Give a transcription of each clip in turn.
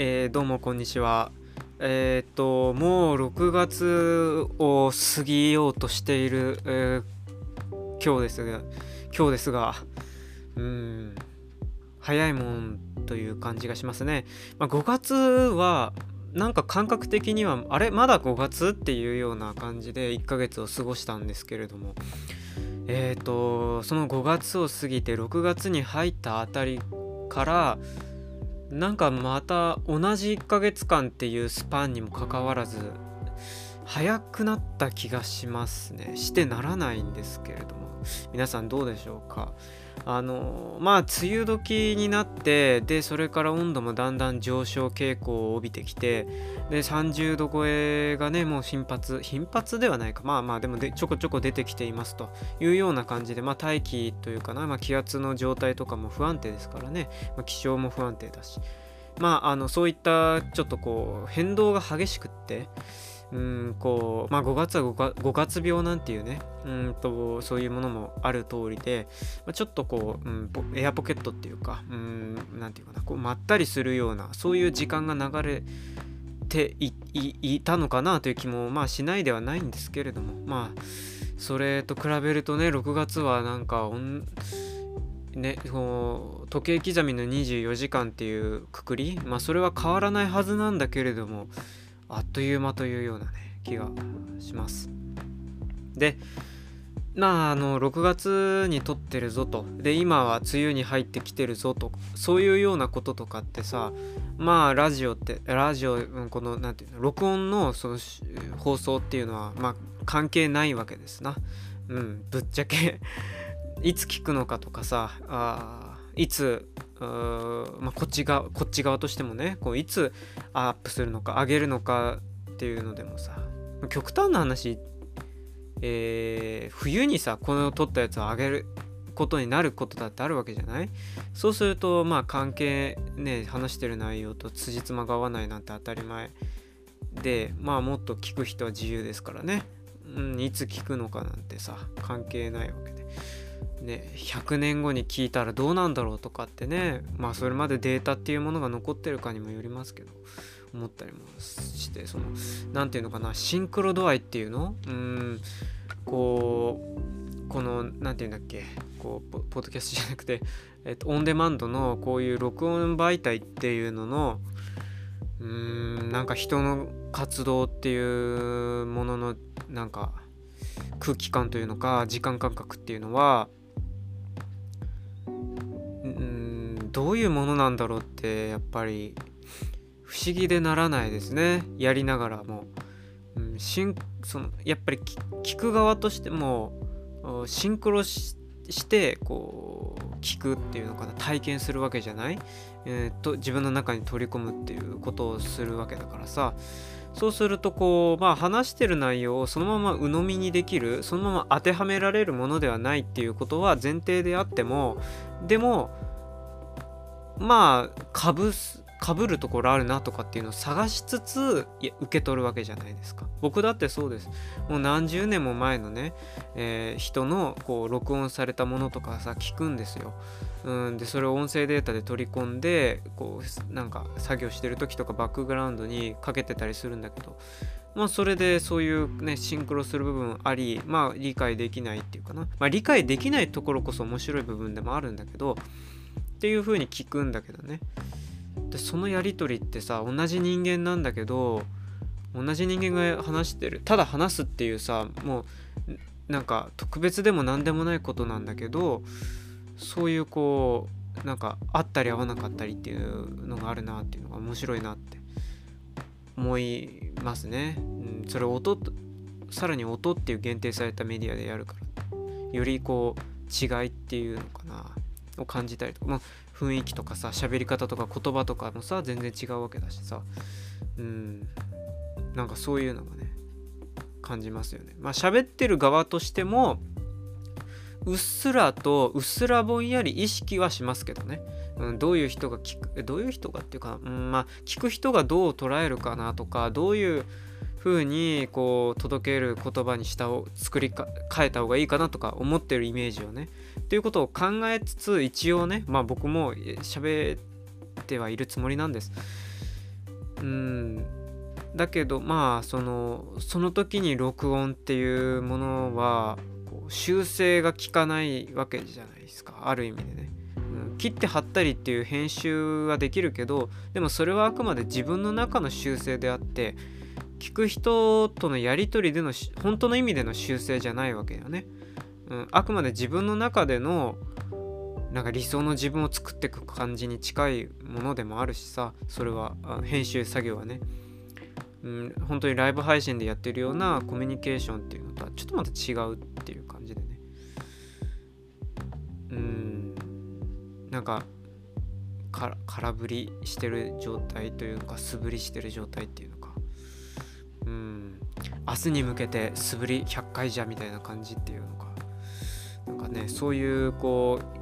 えー、どうもこんにちは。えっ、と、もう6月を過ぎようとしている、えー、今日ですが、今日ですが、うん、早いもんという感じがしますね。まあ、5月は、なんか感覚的には、あれまだ5月っていうような感じで1ヶ月を過ごしたんですけれども、えっ、と、その5月を過ぎて6月に入ったあたりから、なんかまた同じ1ヶ月間っていうスパンにもかかわらず早くなった気がしますね。してならないんですけれども。皆さんどうでしょうか？あのまあ梅雨時になってでそれから温度もだんだん上昇傾向を帯びてきてで30度超えがねもう頻発頻発ではないか。まあまあでもでちょこちょこ出てきていますというような感じでまあ大気というかな、まあ、気圧の状態とかも不安定ですからね、まあ、気象も不安定だし。まああのそういったちょっとこう変動が激しくってうんこうまあ5月は 5, 5月病なんていうねうんとそういうものもある通りで、まあ、ちょっとこう、うん、エアポケットっていうかうんなんていうかなこうまったりするようなそういう時間が流れていたのかなという気もまあしないではないんですけれどもまあそれと比べるとね6月はなんかね、こう時計刻みの24時間っていうくくり、まあ、それは変わらないはずなんだけれどもあっという間というようなね気がします。でまああの6月に撮ってるぞと。で今は梅雨に入ってきてるぞと。そういうようなこととかってさまあラジオってラジオこの何て言うの録音のその放送っていうのはまあ関係ないわけですな。うんぶっちゃけ。いつ聞くのかとかさあいつまあ、こっち側こっち側としてもねこういつアップするのか上げるのかっていうのでもさ極端な話、えー、冬にさこの撮ったやつを上げることになることだってあるわけじゃない？そうするとまあ関係ね話してる内容と辻褄が合わないなんて当たり前。でまあもっと聞く人は自由ですからね、うん、いつ聞くのかなんてさ関係ないわけでね、100年後に聞いたらどうなんだろうとかってねまあそれまでデータっていうものが残ってるかにもよりますけど思ったりもしてその何て言うのかなシンクロ度合いっていうの？うんこうこの何て言うんだっけこうポッドキャストじゃなくて、えっと、オンデマンドのこういう録音媒体っていうののうんなんか人の活動っていうもののなんか空気感というのか時間感覚っていうのはうんどういうものなんだろうってやっぱり不思議でならないですね。やりながらも。うん、シンそのやっぱり聞く側としてもシンクロしてこう聞くっていうのかな。体験するわけじゃない、えー、と自分の中に取り込むっていうことをするわけだからさ。そうするとこうまあ話してる内容をそのまま鵜呑みにできるそのまま当てはめられるものではないっていうことは前提であってもでもまあかぶすかぶるところあるなとかっていうのを探しつつ受け取るわけじゃないですか。僕だってそうです。もう何十年も前のね、えー、人のこう録音されたものとかさ聞くんですよ。うんでそれを音声データで取り込んでこうなんか作業してる時とかバックグラウンドにかけてたりするんだけど。まあそれでそういうねシンクロする部分ありまあ理解できないっていうかな。まあ理解できないところこそ面白い部分でもあるんだけどっていう風に聞くんだけどね。でそのやり取りってさ同じ人間なんだけど同じ人間が話してるただ話すっていうさもうなんか特別でも何でもないことなんだけどそういうこうなんかあったり合わなかったりっていうのがあるなっていうのが面白いなって思いますね。うん、それ音さらに音っていう限定されたメディアでやるからよりこう違いっていうのかなを感じたりとか、まあ、雰囲気とかさ喋り方とか言葉とかもさ全然違うわけだしさ。うん。なんかそういうのがね感じますよね。まあ喋ってる側としてもうっすらとうっすらぼんやり意識はしますけどね、うん、どういう人が聞くどういう人がっていうか、うん、まあ聞く人がどう捉えるかなとかどういう風にこう届ける言葉にしたを作り変えた方がいいかなとか思ってるイメージをねっていうことを考えつつ一応ねまあ僕も喋ってはいるつもりなんです。うん。だけどまあそのその時に録音っていうものはこう修正が効かないわけじゃないですか。ある意味でね、うん、切って貼ったりっていう編集はできるけどでもそれはあくまで自分の中の修正であって聞く人とのやり取りでの本当の意味での修正じゃないわけよね、うん、あくまで自分の中でのなんか理想の自分を作っていく感じに近いものでもあるしさそれは編集作業はね、うん、本当にライブ配信でやってるようなコミュニケーションっていうのとはちょっとまた違うっていう感じでね。うんなんか空振りしてる状態というか素振りしてる状態っていうのか。うん明日に向けて素振り100回じゃみたいな感じっていうのか。なんかねそういうこう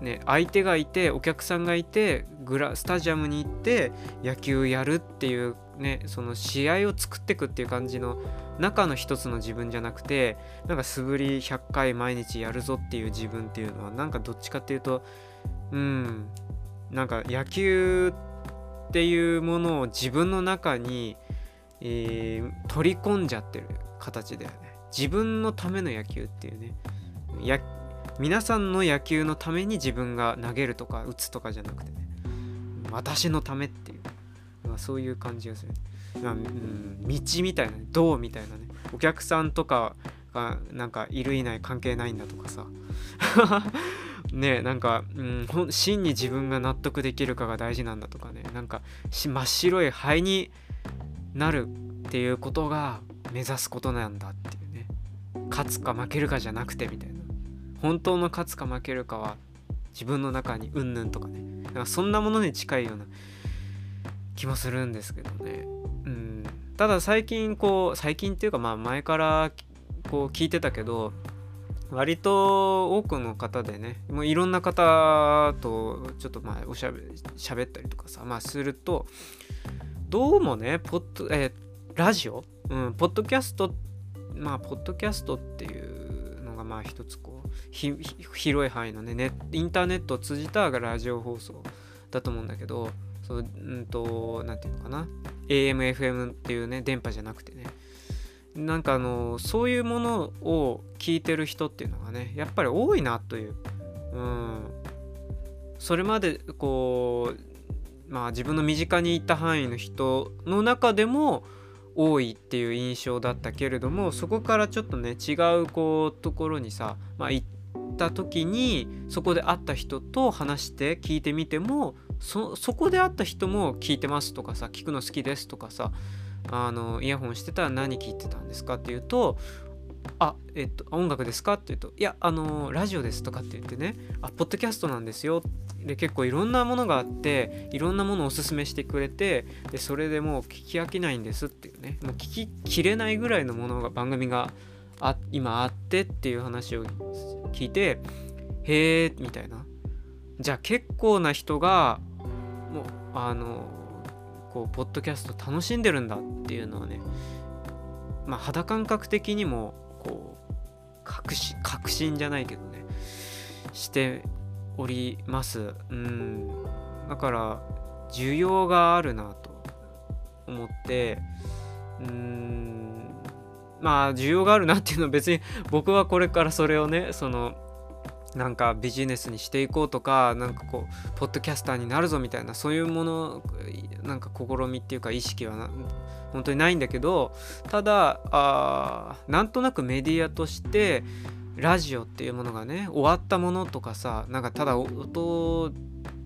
ね、相手がいてお客さんがいてグラスタジアムに行って野球やるっていう、ね、その試合を作っていくっていう感じの中の一つの自分じゃなくてなんか素振り100回毎日やるぞっていう自分っていうのはなんかどっちかっていうとうんなんか野球っていうものを自分の中に、えー、取り込んじゃってる形だよね。自分のための野球っていうね。や皆さんの野球のために自分が投げるとか打つとかじゃなくてね。私のためっていう、まあ、そういう感じがする、まあうん、道みたいな道みたいなね。お客さんとかがなんかいるいない関係ないんだとかさ。ねなんか、うん、真に自分が納得できるかが大事なんだとかね。なんか真っ白い灰になるっていうことが目指すことなんだっていうね。勝つか負けるかじゃなくてみたいな。本当の勝つか負けるかは自分の中にうんぬんとかね。かそんなものに近いような気もするんですけどね。うん。ただ最近こう最近っていうかまあ前からこう聞いてたけど割と多くの方でねもういろんな方とちょっとまあおしゃべしゃべったりとかさまあするとどうもねポッド、えー、ラジオ、うん、ポッドキャストまあポッドキャストっていうのがまあ一つこう広い範囲のねネインターネットを通じたラジオ放送だと思うんだけどそううんと何て言うのかな？AMFM っていうね電波じゃなくてね。なんかあのそういうものを聞いてる人っていうのがねやっぱり多いなという、うん、それまでこうまあ自分の身近にいた範囲の人の中でも多いっていう印象だったけれどもそこからちょっとね違うこうところにさ、まあ、行った時にそこで会った人と話して聞いてみてもそこで会った人も聞いてますとかさ聞くの好きですとかさあのイヤホンしてたら何聞いてたんですかっていうとあ、えっと、音楽ですかって言うと、いや、あのラジオですとかって言ってね、あ、ポッドキャストなんですよ。で、結構いろんなものがあって、いろんなものをおすすめしてくれて、で、それでもう聞き飽きないんですっていうね、もう聞ききれないぐらいのものが、番組があ今あってっていう話を聞いて、へえ、みたいな。じゃあ結構な人が、もう、あの、こう、ポッドキャスト楽しんでるんだっていうのはね、まあ、肌感覚的にもこう確信確信じゃないけどねしております。うん。だから需要があるなと思ってうん。まあ需要があるなっていうのは別に僕はこれからそれをねそのなんかビジネスにしていこうとかなんかこうポッドキャスターになるぞみたいなそういうものなんか試みっていうか意識は本当にないんだけどただあなんとなくメディアとしてラジオっていうものがね終わったものとかさなんかただ音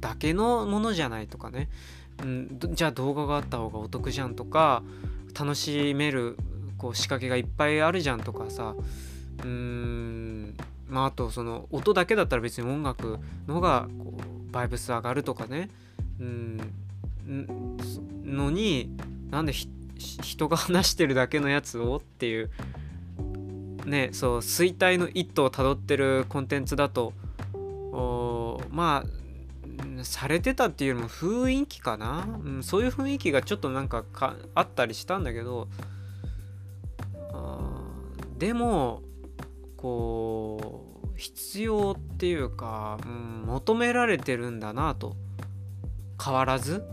だけのものじゃないとかね、うん、じゃあ動画があった方がお得じゃんとか楽しめるこう仕掛けがいっぱいあるじゃんとかさ。うーん。まああとその音だけだったら別に音楽の方がこうバイブス上がるとかね。うん。のになんで人が話してるだけのやつをっていう。ねそう衰退の一途をたどってるコンテンツだと。まあされてたっていうよりも雰囲気かな、うん、そういう雰囲気がちょっとなんかかあったりしたんだけど。でもこう必要っていうか、うん、求められてるんだなと。変わらず、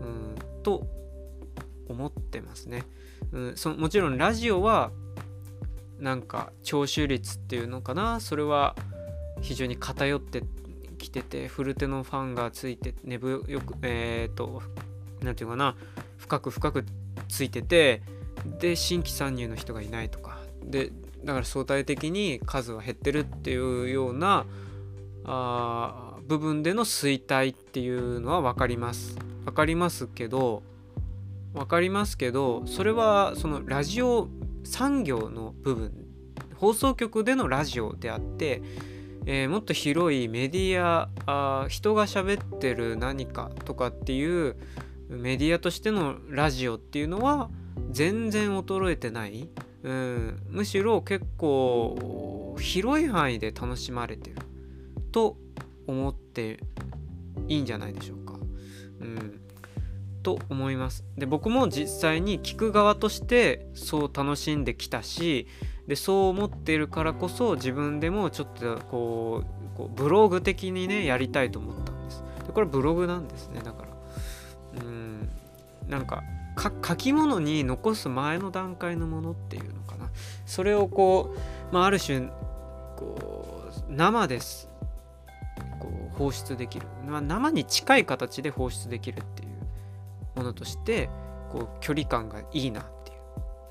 うん、と思ってますね。うん、そもちろんラジオはなんか聴取率っていうのかな。それは非常に偏ってきててフルテのファンがついて寝ぶよくえっ、ー、と何て言うかな。深く深くついててで新規参入の人がいないとか。でだから相対的に数は減ってるっていうようなあ部分での衰退っていうのは分かります。分かりますけど分かりますけどそれはそのラジオ産業の部分放送局でのラジオであって、えー、もっと広いメディアあ人が喋ってる何かとかっていうメディアとしてのラジオっていうのは全然衰えてない、うん、むしろ結構広い範囲で楽しまれてると思っていいんじゃないでしょうか。うん、と思います。で僕も実際に聞く側としてそう楽しんできたしでそう思っているからこそ自分でもちょっとこうブログ的にねやりたいと思ったんです。でこれブログなんですねだから。うんなんか書き物に残す前の段階のものっていうのそれをこう、まあ、ある種こう生です。こう放出できる、まあ、生に近い形で放出できるっていうものとしてこう距離感がいいなっていう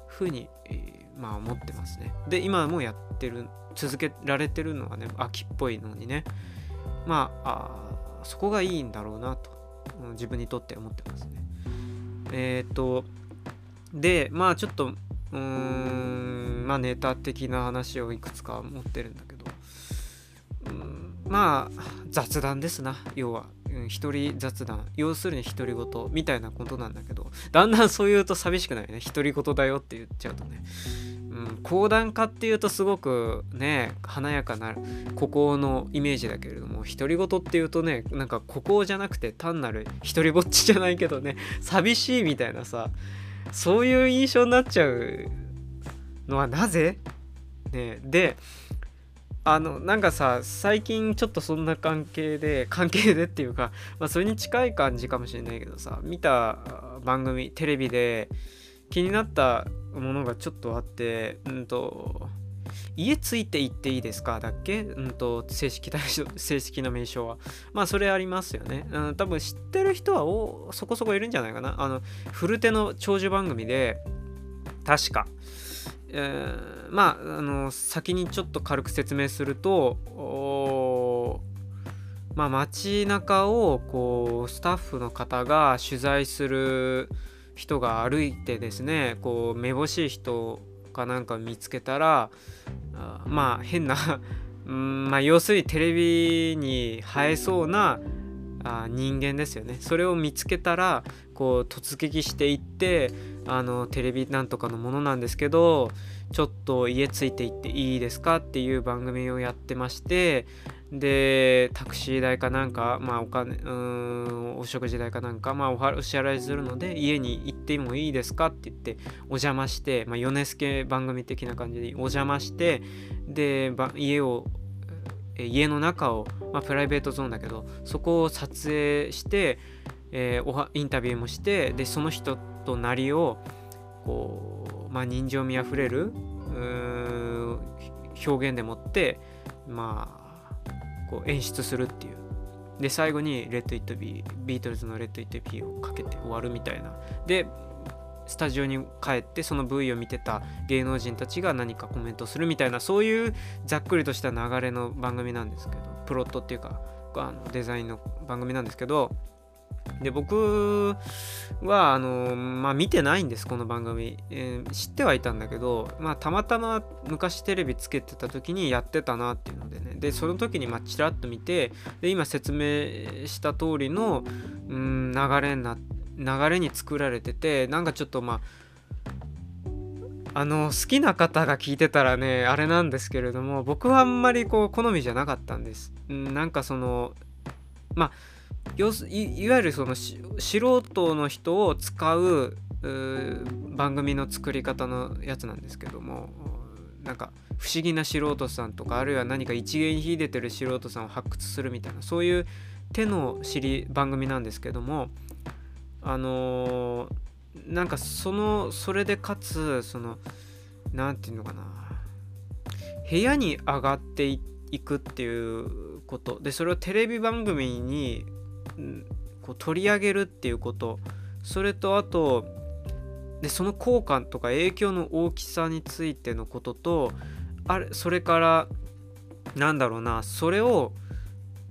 ふうに、えー、まあ思ってますね。で今もやってる続けられてるのはね秋っぽいのにねまああそこがいいんだろうなと自分にとって思ってますね。えっ、ー、とでまあちょっとうーんまあネタ的な話をいくつか持ってるんだけど。うんまあ雑談ですな。要は。一人雑談。要するに独り言みたいなことなんだけど。だんだんそう言うと寂しくないね。独り言だよって言っちゃうとね。うん、講談家っていうとすごくね華やかな孤高のイメージだけれども。独り言っていうとねなんか孤高じゃなくて単なる独りぼっちじゃないけどね。寂しいみたいなさ。そういう印象になっちゃうのはなぜ？ねであのなんかさ最近ちょっとそんな関係で 関係でっていうか、まあ、それに近い感じかもしれないけどさ見た番組テレビで気になったものがちょっとあって、うんと、家ついていっていいですか？だっけ？うんと、正式対象、正式な名称は。まあ、それありますよね。うん、多分知ってる人はおそこそこいるんじゃないかな。あの、古手の長寿番組で、確か。えー、まあ、あの、先にちょっと軽く説明すると、まあ、街中をこうスタッフの方が取材する人が歩いてですねこうめぼしい人かなんか見つけたらあまあ変な うんまあ要するにテレビに映えそうなあ人間ですよね。それを見つけたらこう突撃していってあのテレビなんとかのものなんですけどちょっと家ついていっていいですかっていう番組をやってましてでタクシー代かなんか、まあ、お金うんお食事代かなんか、まあ、お支払いするので家に行ってもいいですかって言ってお邪魔して、まあ、米助番組的な感じでお邪魔してで家を家の中を、まあ、プライベートゾーンだけどそこを撮影して、えー、おはインタビューもしてでその人となりをこう、まあ、人情味あふれる表現でもってまあこう演出するっていう。で最後に「レッド・イット・ビー」ビートルズの「レッド・イット・ビー」をかけて終わるみたいな。でスタジオに帰ってその V を見てた芸能人たちが何かコメントするみたいなそういうざっくりとした流れの番組なんですけどプロットっていうかあのデザインの番組なんですけどで僕はあの、まあ、見てないんですこの番組、えー、知ってはいたんだけど、まあ、たまたま昔テレビつけてた時にやってたなっていうのでねでその時にまあちらっと見てで今説明した通りのうん流れな流れに作られててなんかちょっとまああの好きな方が聞いてたらねあれなんですけれども僕はあんまりこう好みじゃなかったんです。うん、なんかそのまあ要すいいわゆるその素人の人を使う番組の作り方のやつなんですけどもなんか不思議な素人さんとかあるいは何か一芸に秀でてる素人さんを発掘するみたいなそういう手の知り番組なんですけどもあのー、なんかそのそれでかつその何て言うのかな部屋に上がっていくっていうことでそれをテレビ番組にこう取り上げるっていうこと。それとあとでその効果とか影響の大きさについてのこととあれそれからなんだろうなそれを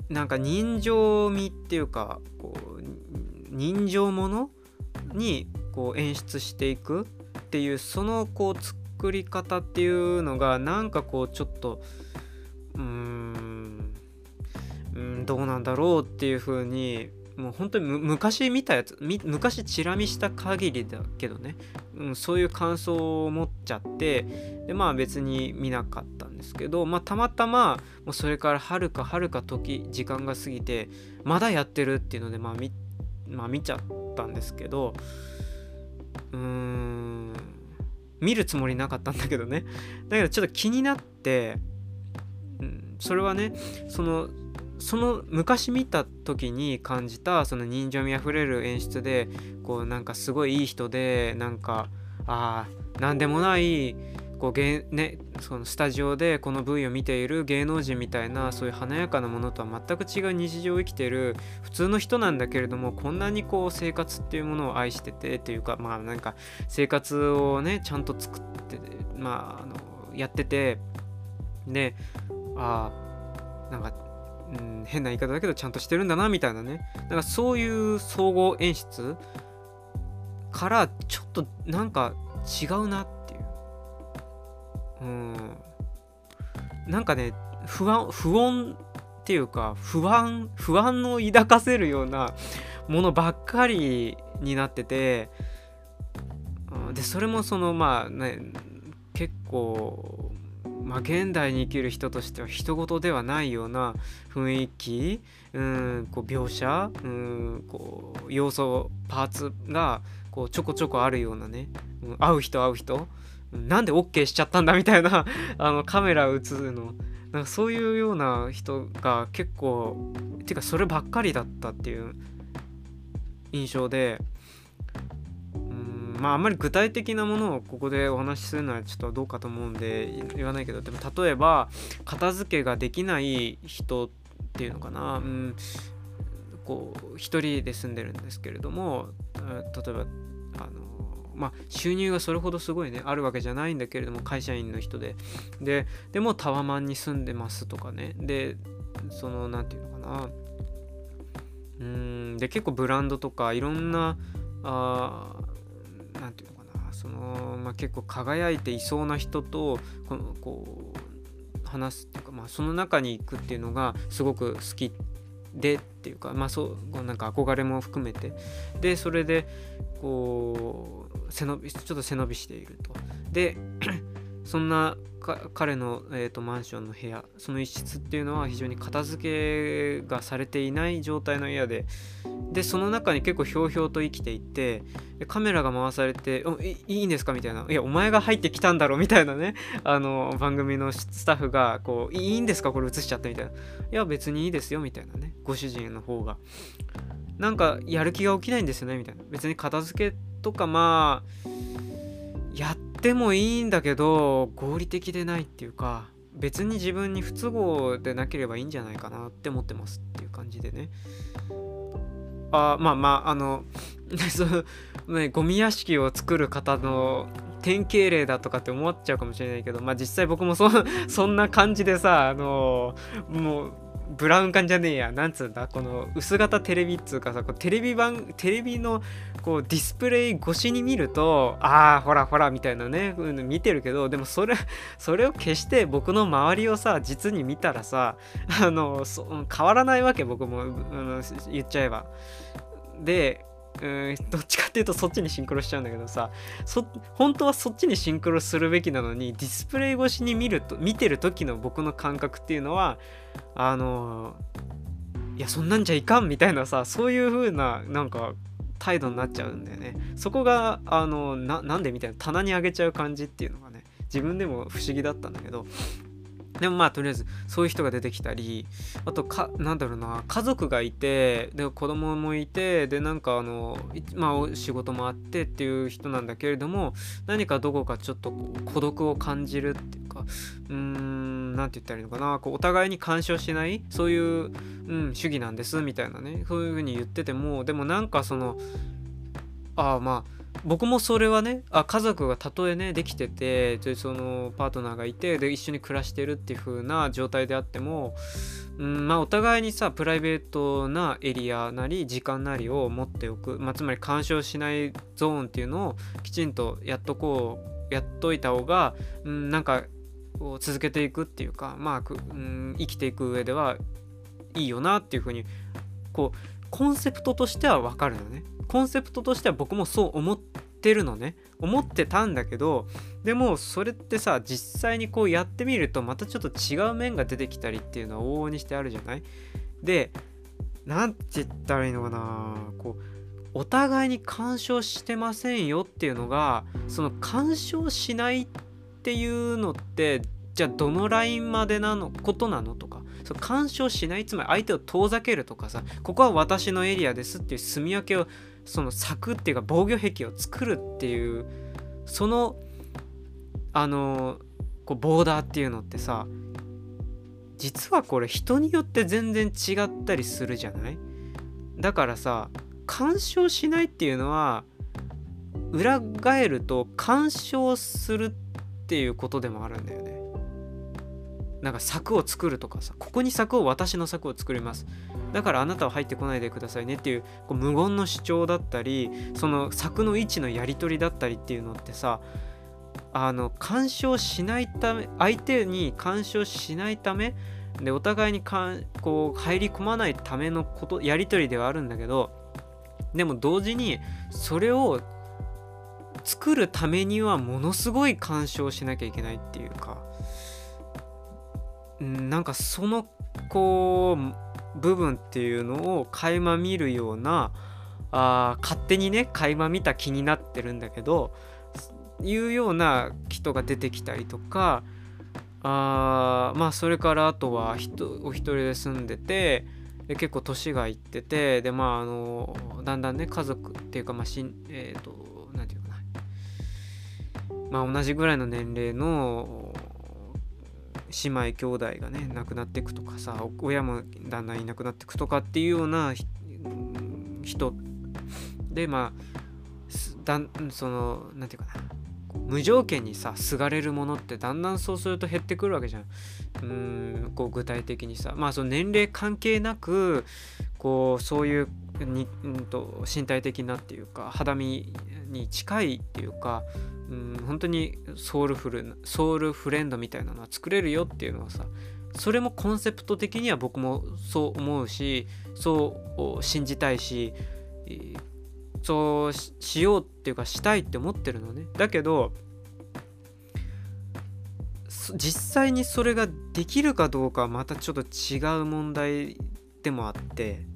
なんか人情味っていうかこう人情ものにこう演出していくっていうそのこう作り方っていうのがなんかこうちょっとうーんんどうなんだろうっていう風にもう本当に昔見たやつ昔チラ見した限りだけどね、うん、そういう感想を持っちゃってでまあ別に見なかったんですけど、まあ、たまたまもうそれからはるかはるか時時間が過ぎてまだやってるっていうのでまあ見,、まあ、見ちゃったんですけどうーん見るつもりなかったんだけどね。だけどちょっと気になって、うん、それはねそのその昔見た時に感じたその人情味あふれる演出でこうなんかすごいいい人でなんかあ何でもないこう、ね、そのスタジオでこの V を見ている芸能人みたいなそういう華やかなものとは全く違う日常を生きている普通の人なんだけれどもこんなにこう生活っていうものを愛しててっていうかまあなんか生活をねちゃんと作ってまああのやっててでああなんかうん、変な言い方だけどちゃんとしてるんだなみたいなね。なんかそういう総合演出からちょっとなんか違うなっていう。うん。なんかね不安不穏っていうか不安不安を抱かせるようなものばっかりになっててでそれもそのまあね結構まあ、現代に生きる人としては人事ではないような雰囲気うんこう描写うんこう要素パーツがこうちょこちょこあるようなね、うん、会う人会う人なんで OK しちゃったんだみたいな あのカメラ映るの。なんかそういうような人が結構てかそればっかりだったっていう印象でまああんまり具体的なものをここでお話しするのはちょっとどうかと思うんで言わないけどでも例えば片付けができない人っていうのかな、うん、こう一人で住んでるんですけれども例えばあのまあ、収入がそれほどすごいねあるわけじゃないんだけれども会社員の人で。ででもタワマンに住んでますとかね。でその何て言うのかな。うん。で結構ブランドとかいろんなあ何て言うのかな。その、まあ、結構輝いていそうな人とこのこう話すっていうか、まあ、その中に行くっていうのがすごく好きでっていうかまあそうなんか憧れも含めて。でそれでこう背伸びちょっと背伸びしていると。でそんな彼の、えーと、マンションの部屋その一室っていうのは非常に片付けがされていない状態の部屋ででその中に結構ひょうひょうと生きていてカメラが回されて「いいいんですか?」みたいな「いやお前が入ってきたんだろ」みたいなね あの番組のスタッフがこう「いいんですか？これ映しちゃって」みたいな「いや別にいいですよ」みたいなねご主人の方が。なんかやる気が起きないんですよねみたいな。別に片付けとかまあやってもいいんだけど合理的でないっていうか別に自分に不都合でなければいいんじゃないかなって思ってますっていう感じでね。あまあまああの そのねゴミ屋敷を作る方の典型例だとかって思っちゃうかもしれないけどまあ実際僕もそそんな感じでさあのもうブラウン管じゃねえやなんつうんだ？この薄型テレビっつうかさこうテレビ版テレビのこうディスプレイ越しに見るとああほらほらみたいなね見てるけどでもそれ それを消して僕の周りをさ実に見たらさあの変わらないわけ僕も、うん、言っちゃえば。でうんどっちかっていうとそっちにシンクロしちゃうんだけどさそ本当はそっちにシンクロするべきなのにディスプレイ越しに見ると見てる時の僕の感覚っていうのはあのいやそんなんじゃいかんみたいなさそういう風ななんか態度になっちゃうんだよね。そこがあのなんでみたいな棚にあげちゃう感じっていうのがね自分でも不思議だったんだけどでもまあとりあえずそういう人が出てきたりあとかなんだろうな家族がいてで子供もいてでなんかあのまあ仕事もあってっていう人なんだけれども何かどこかちょっと孤独を感じるっていうかうーん何て言ったらいいのかなこうお互いに干渉しないそういう、うん、主義なんですみたいなねそういうふうに言っててもでもなんかそのああまあ僕もそれはねあ家族がたとえねできててでそのパートナーがいてで一緒に暮らしてるっていう風な状態であっても、うん、まあお互いにさプライベートなエリアなり時間なりを持っておく、まあ、つまり干渉しないゾーンっていうのをきちんとやっとこうやっといた方が、うん、なんか続けていくっていうかまあ、うん、生きていく上ではいいよなっていう風にこうコンセプトとしては分かるのね。コンセプトとしては僕もそう思ってるのね。思ってたんだけどでもそれってさ実際にこうやってみるとまたちょっと違う面が出てきたりっていうのは往々にしてあるじゃない？で何て言ったらいいのかな。こうお互いに干渉してませんよっていうのがその干渉しないっていうのってじゃあどのラインまでなの？ことなの？とか。そ干渉しないつまり相手を遠ざけるとかさここは私のエリアですっていう住み分けをその柵っていうか防御壁を作るっていうそのあのこうボーダーっていうのってさ実はこれ人によって全然違ったりするじゃない？だからさ干渉しないっていうのは裏返ると干渉するっていうことでもあるんだよね。なんか柵を作るとかさここに柵を私の柵を作ります。だからあなたは入ってこないでくださいねっていうこう無言の主張だったりその柵の位置のやり取りだったりっていうのってさあの干渉しないため相手に干渉しないためでお互いにかんこう入り込まないためのことやり取りではあるんだけどでも同時にそれを作るためにはものすごい干渉しなきゃいけないっていうかなんかそのこう部分っていうのを垣間見るようなあ勝手にね垣間見た気になってるんだけどいうような人が出てきたりとかあまあそれからあとはお一人で住んでてで結構年がいっててでまああのだんだんね家族っていうかまあしんえっ、ー、と何て言うかな。まあ同じぐらいの年齢の姉妹兄弟がね亡くなっていくとかさ親もだんだんいなくなっていくとかっていうような人。でまあだんその何て言うかな。無条件にさすがれるものってだんだんそうすると減ってくるわけじゃん。うんこう具体的にさ。まあその年齢関係なくこうそういうに、んと身体的なっていうか肌身に近いっていうかうん本当にソウルフルソウルフレンドみたいなのは作れるよっていうのはさそれもコンセプト的には僕もそう思うしそう信じたいしそうしようっていうかしたいって思ってるのね。だけど実際にそれができるかどうかはまたちょっと違う問題でもあって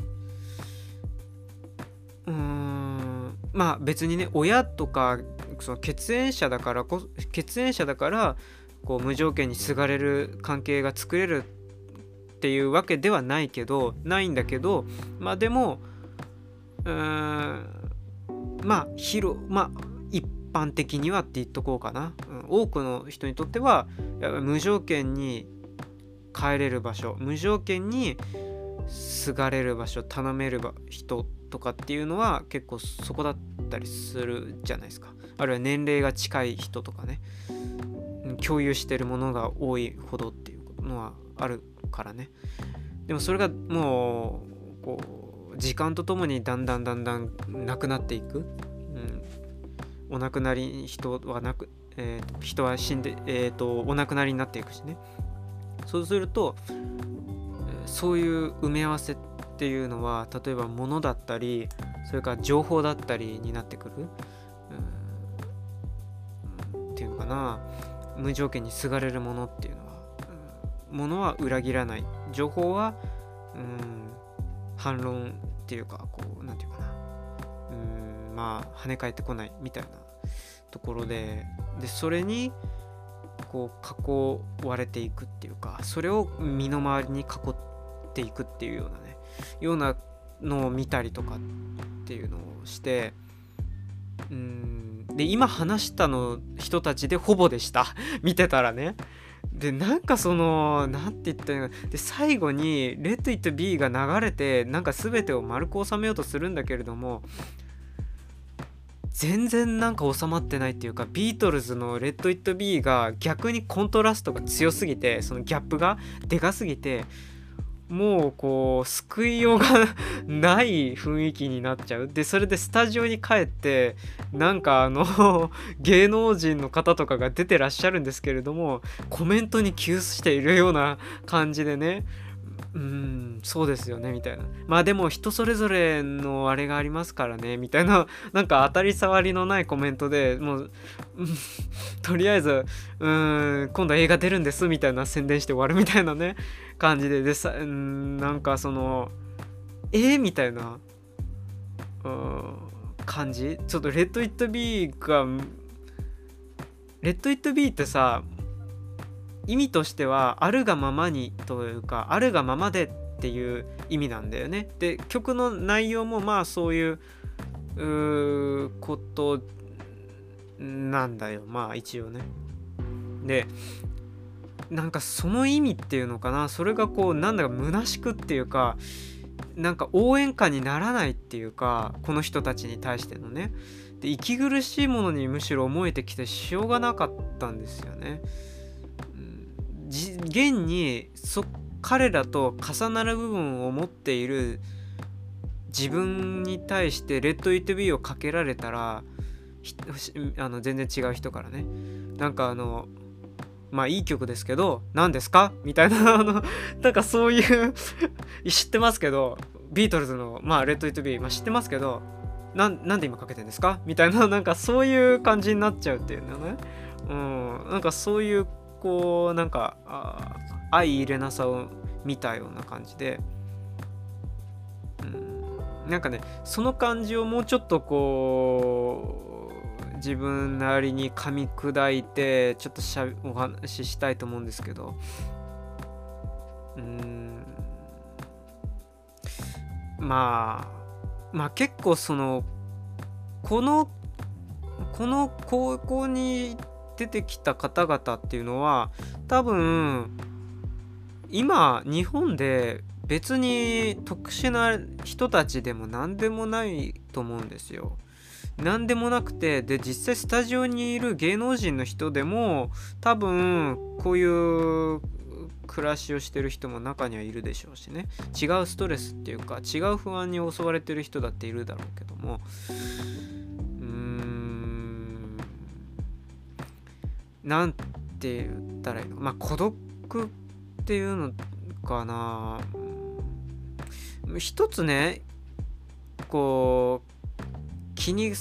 うーんまあ別にね親とかその血縁者だからこ血縁者だからこう無条件にすがれる関係が作れるっていうわけではないけどないんだけどまあでもうーんまあ広まあ一般的にはって言っとこうかな、うん、多くの人にとっては無条件に帰れる場所無条件にすがれる場所頼める人とかっていうのは結構そこだったりするじゃないですか。あるいは年齢が近い人とかね共有してるものが多いほどっていうのはあるからね。でもそれがもうこう時間とともにだんだんだんだんなくなっていく、うん、お亡くなり人はなく、えーと、人は死んで、えーと、お亡くなりになっていくしね。そうするとそういう埋め合わせっていうのは例えば物だったりそれから情報だったりになってくる、ていうのかな無条件にすがれるものっていうのは、うん、ものは裏切らない。情報は、うん、反論っていうかこう何て言うかなうんまあ跳ね返ってこないみたいなところででそれにこう囲われていくっていうかそれを身の回りに囲っていくっていうようなねようなのを見たりとかっていうのをしてうんで今話したの人たちでほぼでした。見てたらね。でなんかその何て言ったらで最後に「Let It Be」が流れてなんか全てを丸く収めようとするんだけれども全然なんか収まってないっていうかビートルズの「Let It Be」が逆にコントラストが強すぎてそのギャップがでかすぎてもうこう救いようがない雰囲気になっちゃう。でそれでスタジオに帰ってなんかあの 芸能人の方とかが出てらっしゃるんですけれどもコメントに窮しているような感じでねうんそうですよねみたいな。まあでも人それぞれのあれがありますからねみたいな なんか当たり障りのないコメントでもうとりあえずうん今度映画出るんですみたいな宣伝して終わるみたいなね。感じででさなんかそのえー、みたいな感じ？ちょっとレッド・イット・ビーがレッド・イット・ビーってさ意味としてはあるがままにというかあるがままでっていう意味なんだよね。で曲の内容もまあそういうことなんだよまあ一応ね。でなんかその意味っていうのかな？それがこうなんだか虚しくっていうかなんか応援歌にならないっていうかこの人たちに対してのね。で息苦しいものにむしろ思えてきてしようがなかったんですよね。現にそ彼らと重なる部分を持っている自分に対して「レッド・イット・ビー」をかけられたらあの全然違う人からね。なんかあのまあいい曲ですけど何ですか？みたいな あのなんかそういう知ってますけどビートルズのまあ Let It Be、まあ、知ってますけどなんで今かけてんですか？みたいな なんかそういう感じになっちゃうっていうのね。うんなんかそういうこうなんかあ相入れなさを見たような感じで、うん、なんかねその感じをもうちょっとこう自分なりに噛み砕いてちょっとしゃお話ししたいと思うんですけどうんまあまあ結構そのこのこの高校に出てきた方々っていうのは多分今日本で別に特殊な人たちでも何でもないと思うんですよ。何でもなくてで実際スタジオにいる芸能人の人でも多分こういう暮らしをしてる人も中にはいるでしょうしね。違うストレスっていうか違う不安に襲われてる人だっているだろうけども。うん。何て言ったらいいの？まあ孤独っていうのかな。一つねこう気に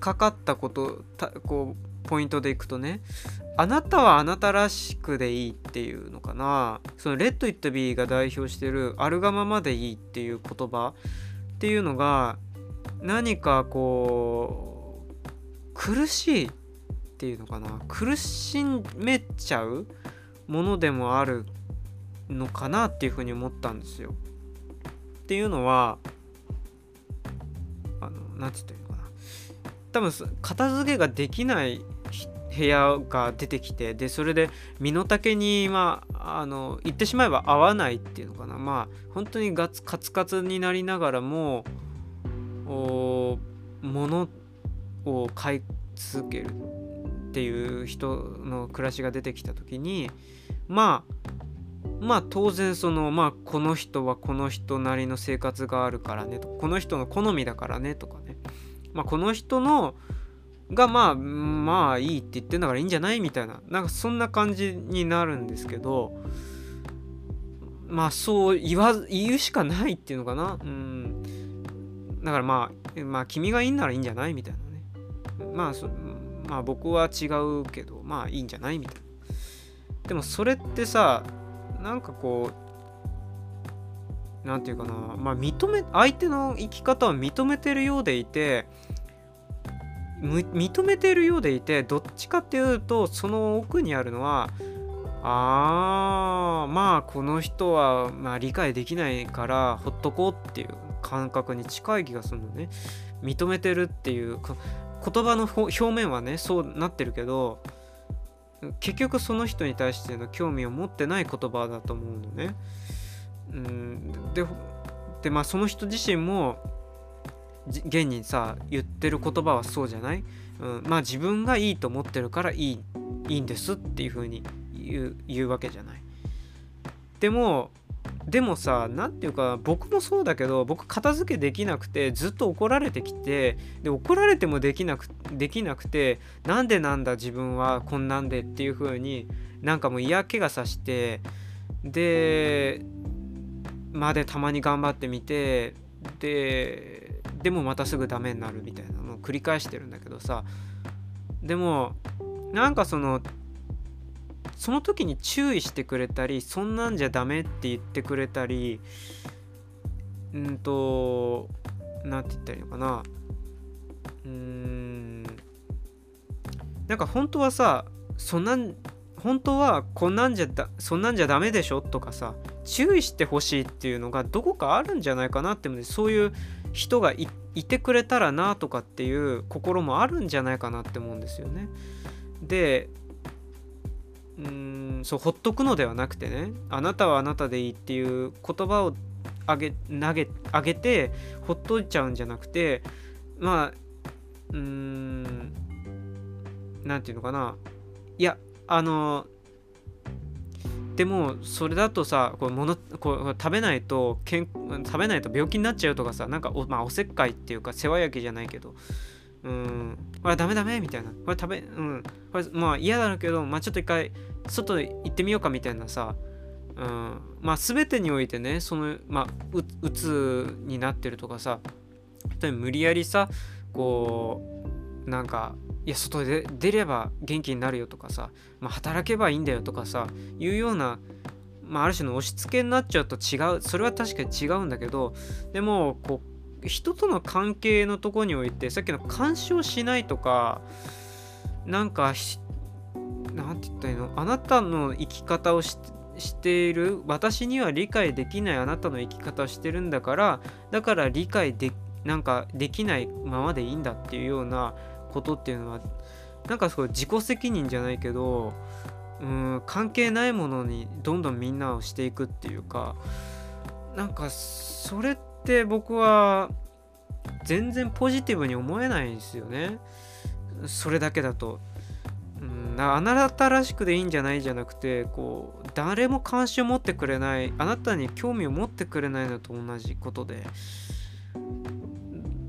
かかったことこうポイントでいくとねあなたはあなたらしくでいいっていうのかな。そのレッド・イット・ビーが代表してるあるがままでいいっていう言葉っていうのが何かこう苦しいっていうのかな。苦しめちゃうものでもあるのかなっていうふうに思ったんですよ。っていうのはあの何て言ったら多分片付けができない部屋が出てきてでそれで身の丈にまああの言ってしまえば合わないっていうのかな。まあ本当にガツカツカツになりながらもものを買い続けるっていう人の暮らしが出てきた時にまあまあ当然そのまあこの人はこの人なりの生活があるからねとこの人の好みだからねとかね。まあこの人のがまあまあいいって言ってんだからいいんじゃないみたいな。なんかそんな感じになるんですけどまあそう言わ言うしかないっていうのかな。うん。だからまあまあ君がいいんならいいんじゃないみたいなね。まあまあ僕は違うけどまあいいんじゃないみたいな。でもそれってさなんかこう何て言うかなまあ認め相手の生き方を認めてるようでいて認めてるようでいてどっちかっていうとその奥にあるのはあーまあこの人はまあ理解できないからほっとこうっていう感覚に近い気がするのね認めてるっていう言葉の表面はねそうなってるけど結局その人に対しての興味を持ってない言葉だと思うのね。うん、ででまあその人自身も現にさ言ってる言葉はそうじゃない、うん、まあ自分がいいと思ってるからいいいいんですっていう風に言う言うわけじゃない？でもでもさ何て言うか僕もそうだけど僕片付けできなくてずっと怒られてきてで怒られてもできなくできなくてなんでなんだ自分はこんなんでっていう風になんかもう嫌気がさしてでまでたまに頑張ってみてででもまたすぐダメになるみたいなのを繰り返してるんだけどさ。でもなんかそのその時に注意してくれたりそんなんじゃダメって言ってくれたりうんと何て言ったらいいのかな。うーんなんか本当はさそんなん本当はこんなんじゃだそんなんじゃダメでしょとかさ注意してほしいっていうのがどこかあるんじゃないかなって思うそういう人がいてくれたらなとかっていう心もあるんじゃないかなって思うんですよね。でうんそうほっとくのではなくてねあなたはあなたでいいっていう言葉をあげ投げ上げてほっといちゃうんじゃなくてまあうーん何て言うのかないやあのでもそれだとさこうものこう食べないとけん食べないと病気になっちゃうとかさなんかお,、まあ、おせっかいっていうか世話焼きじゃないけどうん、これダメダメみたいな。これ食べ、うん。これまあ嫌だろうけど、まあちょっと一回外行ってみようかみたいなさ。うん、まあ全てにおいてね、その、まあう、つになってるとかさ、無理やりさ、こう、なんか、いや、外で出れば元気になるよとかさ、まあ、働けばいいんだよとかさ、いうような、まあ、ある種の押し付けになっちゃうと違う、それは確かに違うんだけど、でも、こう、人との関係のとこにおいてさっきの干渉しないとかなんかなんて言ったらいいの？あなたの生き方をしている私には理解できないあなたの生き方をしてるんだからだから理解でなんかできないままでいいんだっていうようなことっていうのはなんかそう自己責任じゃないけどうん関係ないものにどんどんみんなをしていくっていうかなんかそれって僕は全然ポジティブに思えないんですよねそれだけだと。うん、あなたらしくでいいんじゃないじゃなくてこう誰も関心を持ってくれないあなたに興味を持ってくれないのと同じことで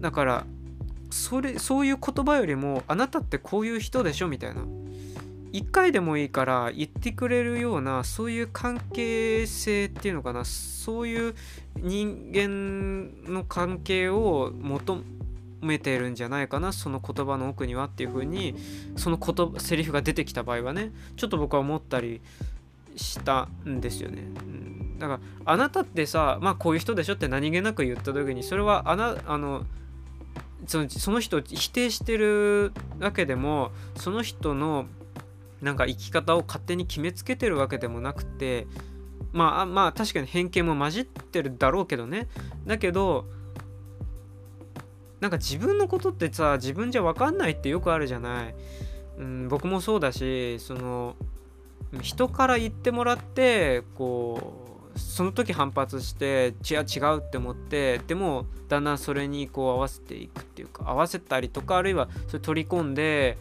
だからそれそういう言葉よりもあなたってこういう人でしょみたいな。1回でもいいから言ってくれるようなそういう関係性っていうのかな。そういう人間の関係を求めてるんじゃないかな。その言葉の奥にはっていう風にその言葉セリフが出てきた場合はね。ちょっと僕は思ったりしたんですよね。うん、だからあなたってさまあこういう人でしょって何気なく言った時にそれはあなあのそのその人を否定してるわけでもその人のなんか生き方を勝手に決めつけてるわけでもなくてまあまあ確かに偏見も混じってるだろうけどね。だけどなんか自分のことってさ自分じゃ分かんないってよくあるじゃない、うん、僕もそうだしその人から言ってもらってこうその時反発して違う違うって思ってでもだんだんそれにこう合わせていくっていうか合わせたりとかあるいはそれ取り込んで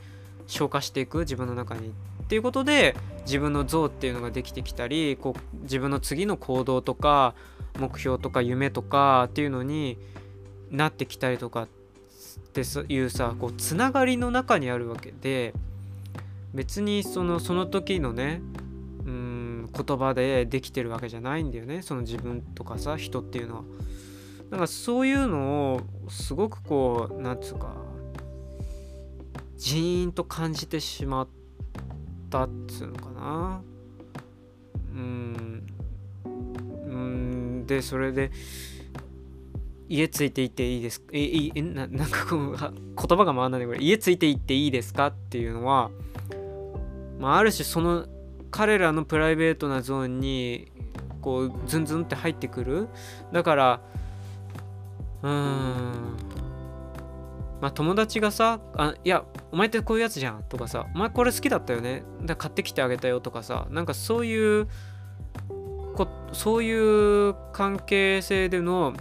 消化していく自分の中に。っていうことで自分の像っていうのができてきたりこう自分の次の行動とか目標とか夢とかっていうのになってきたりとかっていうさこうつながりの中にあるわけで別にそのその時のね言葉でできてるわけじゃないんだよね。その自分とかさ人っていうのは。なんかそういうのをすごくこうなんつうかジーンと感じてしまったっつうのかな。うん。うん。でそれで家ついていっていいですえいえななんかこう言葉が回らないでこれ家ついていっていいですか？っていうのは、まあ、ある種その彼らのプライベートなゾーンにこうズンズンって入ってくる。だからうーん。まあ友達がさあいやお前ってこういうやつじゃんとかさお前これ好きだったよねだ買ってきてあげたよとかさなんかそういうこそういう関係性での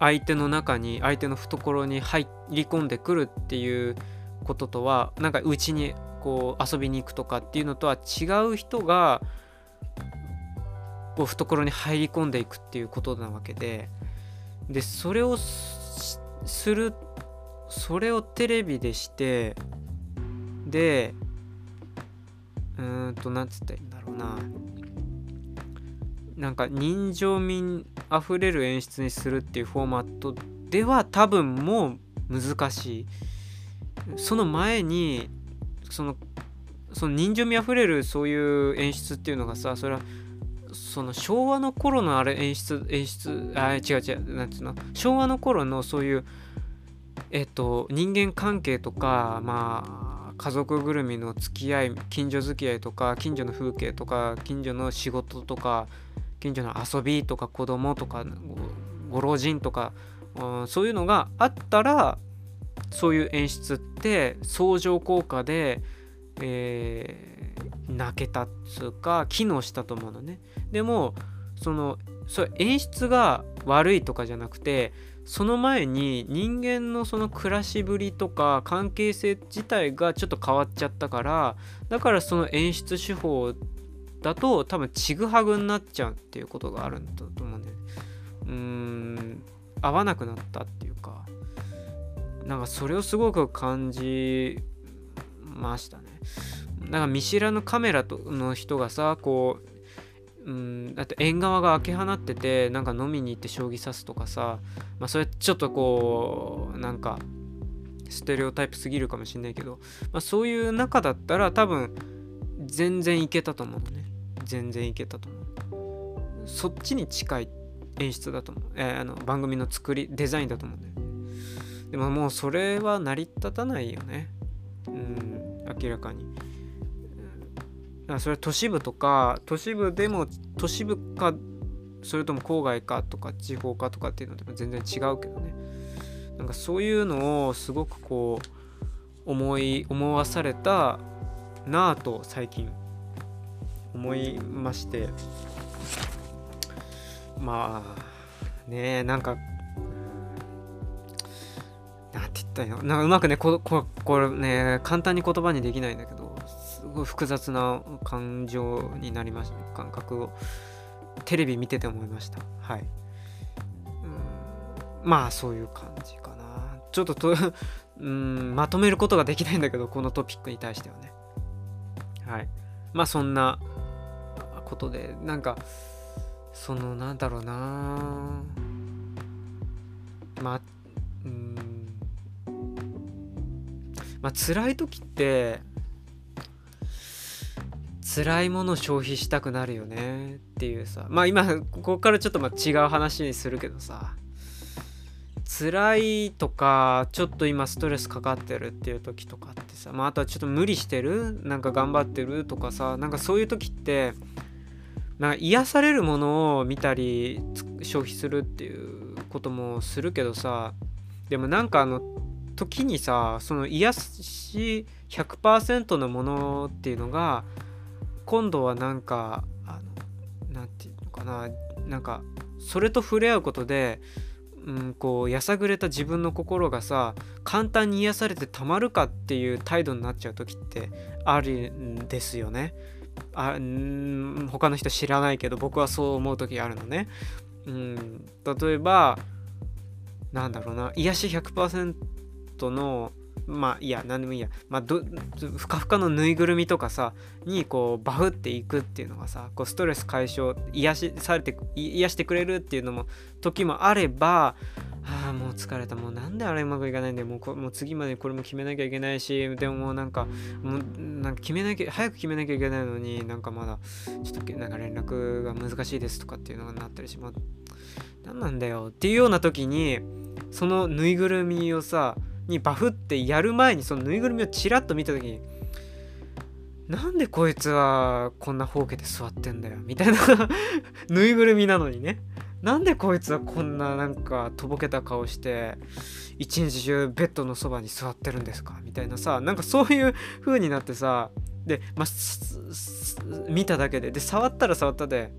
相手の中に相手の懐に入り込んでくるっていうこととはなんかうちにこう遊びに行くとかっていうのとは違う人がこう懐に入り込んでいくっていうことなわけで。でそれをするそれをテレビでしてでうーんと何つったらいいんだろうな。なんか人情味あふれる演出にするっていうフォーマットでは多分もう難しい。その前にそのその人情味あふれるそういう演出っていうのがさそれはその昭和の頃のあれ演出演出あ違う違うなんていうの？昭和の頃のそういうえっと人間関係とかまあ家族ぐるみの付き合い近所付き合いとか近所の風景とか近所の仕事とか近所の遊びとか子供とかご老人とか、うん、そういうのがあったらそういう演出って相乗効果で、えー、泣けたっつうか機能したと思うのね。でもそのそれ演出が悪いとかじゃなくてその前に人間のその暮らしぶりとか関係性自体がちょっと変わっちゃったからだからその演出手法だと多分ちぐはぐになっちゃうっていうことがあるんだと思うんだよね。うーん合わなくなったっていうかなんかそれをすごく感じましたね。なんか見知らぬカメラとの人がさこううんだって縁側が開け放っててなんか飲みに行って将棋指すとかさまあそれちょっとこうなんかステレオタイプすぎるかもしんないけど、まあ、そういう中だったら多分全然いけたと思うね。全然いけたと思う。そっちに近い演出だと思う、えー、あの番組の作りデザインだと思うんだよ。でももうそれは成り立たないよね。うん明らかに、うん、それは都市部とか都市部でも都市部かそれとも郊外かとか地方かとかっていうのでも全然違うけどね。なんかそういうのをすごくこう思い思わされたなぁと最近思いまして。まあねえなんかなんて言ったらいいのなんかうまくねこここれね簡単に言葉にできないんだけどすごい複雑な感情になりました。感覚を。テレビ見てて思いました。はい。まあそういう感じかな。ちょっとと うんまとめることができないんだけどこのトピックに対してはね。はい。まあそんなことでなんかそのなんだろうな。まあまあ辛い時って辛いものを消費したくなるよねっていうさ。まあ今ここからちょっとま違う話にするけどさ。辛いとかちょっと今ストレスかかってるっていう時とかってさ。まああとはちょっと無理してるなんか頑張ってるとかさ。なんかそういう時ってなんか癒されるものを見たり消費するっていうこともするけどさ。でもなんかあの時にさその癒し100%のものっていうのが今度はなんかあのなんていうのかななんかそれと触れ合うことで、うん、こうやさぐれた自分の心がさ簡単に癒されてたまるかっていう態度になっちゃう時ってあるんですよね。あん他の人知らないけど僕はそう思う時あるのね。うん、例えばなんだろうな癒し100%のまあいや何でもいいや、まあ、どふかふかのぬいぐるみとかさにこうバフっていくっていうのがさこうストレス解消癒しされて癒してくれるっていうのも時もあればああもう疲れた。もうなんであれうまくいかないんだよ。もうもう次までこれも決めなきゃいけないしでももうなんかもうなんか決めなきゃ早く決めなきゃいけないのになんかまだちょっとなんか連絡が難しいですとかっていうのがなったりします何なんだよ。っていうような時にそのぬいぐるみをさにバフってやる前にそのぬいぐるみをチラッと見た時になんでこいつはこんなほうけて座ってんだよみたいな。ぬいぐるみなのにね。なんでこいつはこんななんかとぼけた顔して一日中ベッドのそばに座ってるんですかみたいなさ。なんかそういう風になってさ。で、まあ、見ただけで。で触ったら触ったで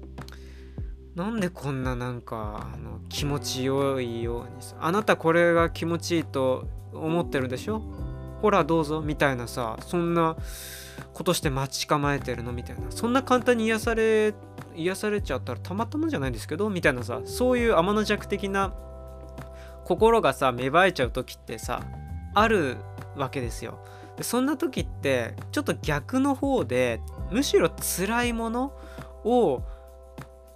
なんでこんななんかあの気持ちよいようにさ。あなたこれが気持ちいいと思ってるでしょ？ほらどうぞみたいなさそんなことして待ち構えてるのみたいな。そんな簡単に癒され癒されちゃったらたまたまじゃないですけど？みたいなさそういう天の弱的な心がさ芽生えちゃう時ってさあるわけですよ。でそんな時ってちょっと逆の方でむしろ辛いものを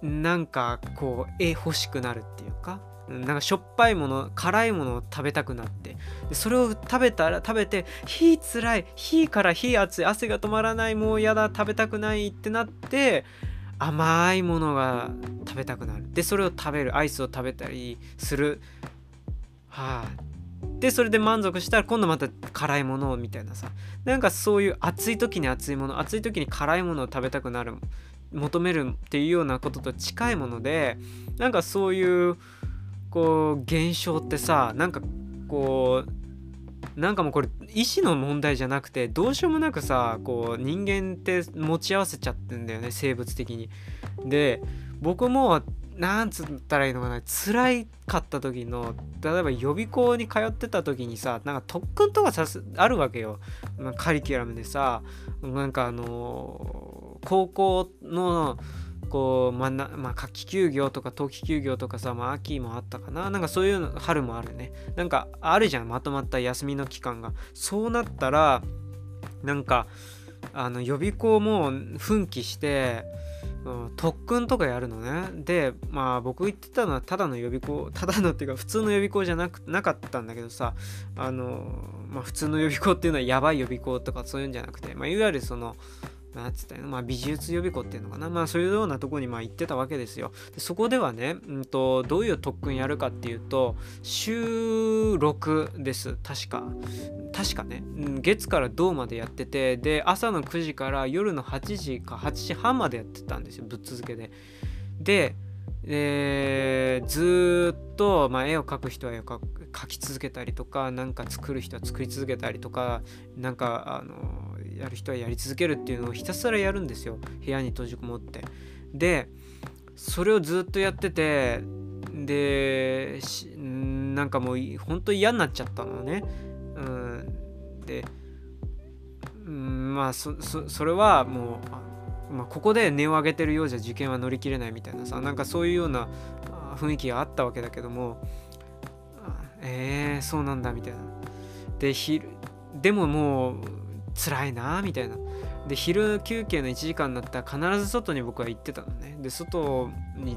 なんかこうえ欲しくなるっていうかなんかしょっぱいもの辛いものを食べたくなって。でそれを食べたら食べて火つらい。火から火熱い。汗が止まらない。もうやだ。食べたくないってなって甘いものが食べたくなる。でそれを食べる。アイスを食べたりする。はあでそれで満足したら今度また辛いものをみたいなさ。なんかそういう暑い時に暑いもの暑い時に辛いものを食べたくなる求めるっていうようなことと近いものでなんかそういうこう現象ってさなんかこうなんかもうこれ意思の問題じゃなくてどうしようもなくさこう人間って持ち合わせちゃってんだよね生物的に。で僕もなんつったらいいのかな辛いかった時の例えば予備校に通ってた時にさなんか特訓とかさすあるわけよ、カリキュラムでさなんかあのー、高校のこう、まなまあ、夏季休業とか冬季休業とかさ、まあ、秋もあったかな。なんかそういうの春もあるね。なんかあるじゃん。まとまった休みの期間が。そうなったらなんかあの予備校も奮起してうん、特訓とかやるのね。でまあ僕言ってたのはただの予備校ただのっていうか普通の予備校じゃなくなかったんだけどさあのまあ普通の予備校っていうのはやばい予備校とかそういうんじゃなくて、まあ、いわゆるそのなんったのまあ、美術予備校っていうのかな。まあ、そういうようなとこにまあ行ってたわけですよ。でそこではね、うんと、どういう特訓やるかっていうと、週6です。確か。確かね、月から銅までやってて、で、朝の9時から夜の8時か8時半までやってたんですよ。ぶっ続けで。で、でずっと、まあ、絵を描く人は絵を描き続けたりとか何か作る人は作り続けたりとかなんかあのやる人はやり続けるっていうのをひたすらやるんですよ。部屋に閉じこもって。でそれをずっとやっててでなんかもう本当嫌になっちゃったのね。うん。でうんまあそそれはもう、まあ、ここで値を上げてるようじゃ受験は乗り切れないみたいなさなんかそういうような雰囲気があったわけだけどもえー、そうなんだみたいな。で昼でももう辛いなみたいな。で昼休憩の1時間になったら必ず外に僕は行ってたのね。で外に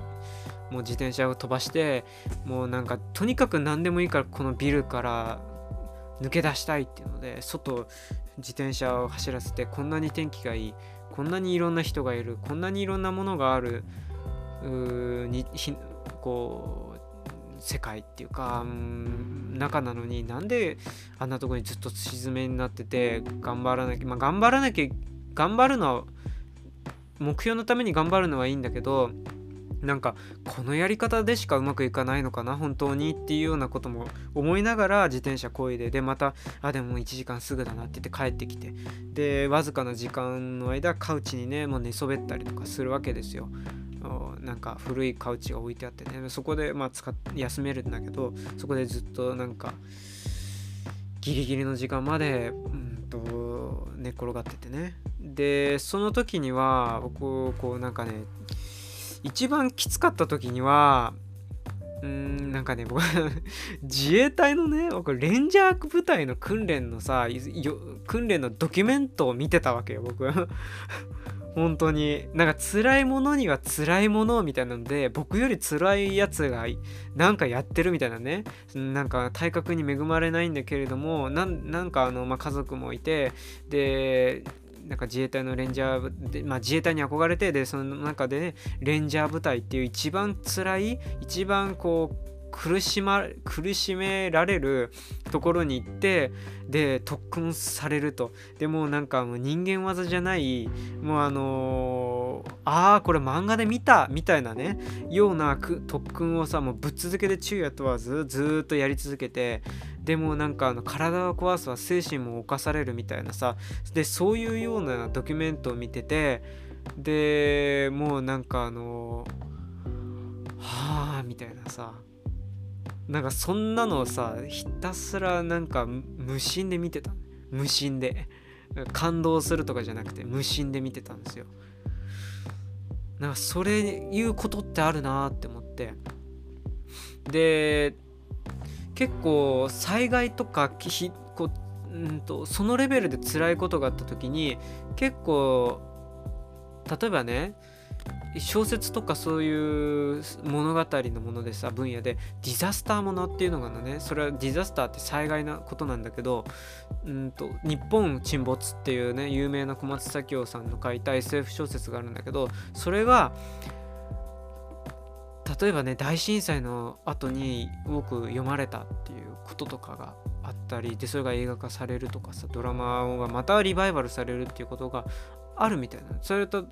もう自転車を飛ばしてもうなんかとにかく何でもいいからこのビルから抜け出したいっていうので外自転車を走らせてこんなに天気がいいこんなにいろんな人がいるこんなにいろんなものがあるにこう世界っていうか、うん、中なのになんであんなとこにずっと沈めになってて頑張らなきゃまあ頑張らなきゃ頑張るのは目標のために頑張るのはいいんだけどなんかこのやり方でしかうまくいかないのかな本当にっていうようなことも思いながら自転車こいででまたあでも1時間すぐだなって言って帰ってきてでわずかな時間の間カウチにねもう寝そべったりとかするわけですよ。なんか古いカウチが置いてあってね。そこでまあ使っ休めるんだけどそこでずっとなんかギリギリの時間まで、うんと、寝っ転がっててね。でその時には僕こうなんかね一番きつかった時にはうーんなんかね僕 自衛隊のね僕レンジャー部隊の訓練のさ訓練のドキュメントを見てたわけよ僕。本当に。なんか辛いものには辛いものみたいなので僕より辛いやつがなんかやってるみたいなね。なんか体格に恵まれないんだけれどもなんかあの、まあ、家族もいてでなんか自衛隊のレンジャーで、まあ、自衛隊に憧れてでその中でねレンジャー部隊っていう一番辛い一番こう苦しま苦しめられるところに行ってで特訓されると。でもなんかもう人間技じゃないもうあのー、ああこれ漫画で見たみたいなねような特訓をさもうぶっ続けで昼夜問わずずっとやり続けてでもなんかあの体を壊すは精神も侵されるみたいなさでそういうようなドキュメントを見ててでもうなんかあのー、はあみたいなさなんかそんなのをさひたすらなんか無心で見てた。無心で。感動するとかじゃなくて無心で見てたんですよ。なんかそれいうことってあるなって思って。で結構災害とかひこうんとそのレベルで辛いことがあった時に結構例えばね小説とかそういう物語のものでさ分野でディザスターものっていうのがね。それはディザスターって災害なことなんだけどうんと日本沈没っていうね有名な小松左京さんの書いた SF 小説があるんだけどそれが例えばね大震災の後に多く読まれたっていうこととかがあったりでそれが映画化されるとかさドラマがまたリバイバルされるっていうことがあるみたいな。それと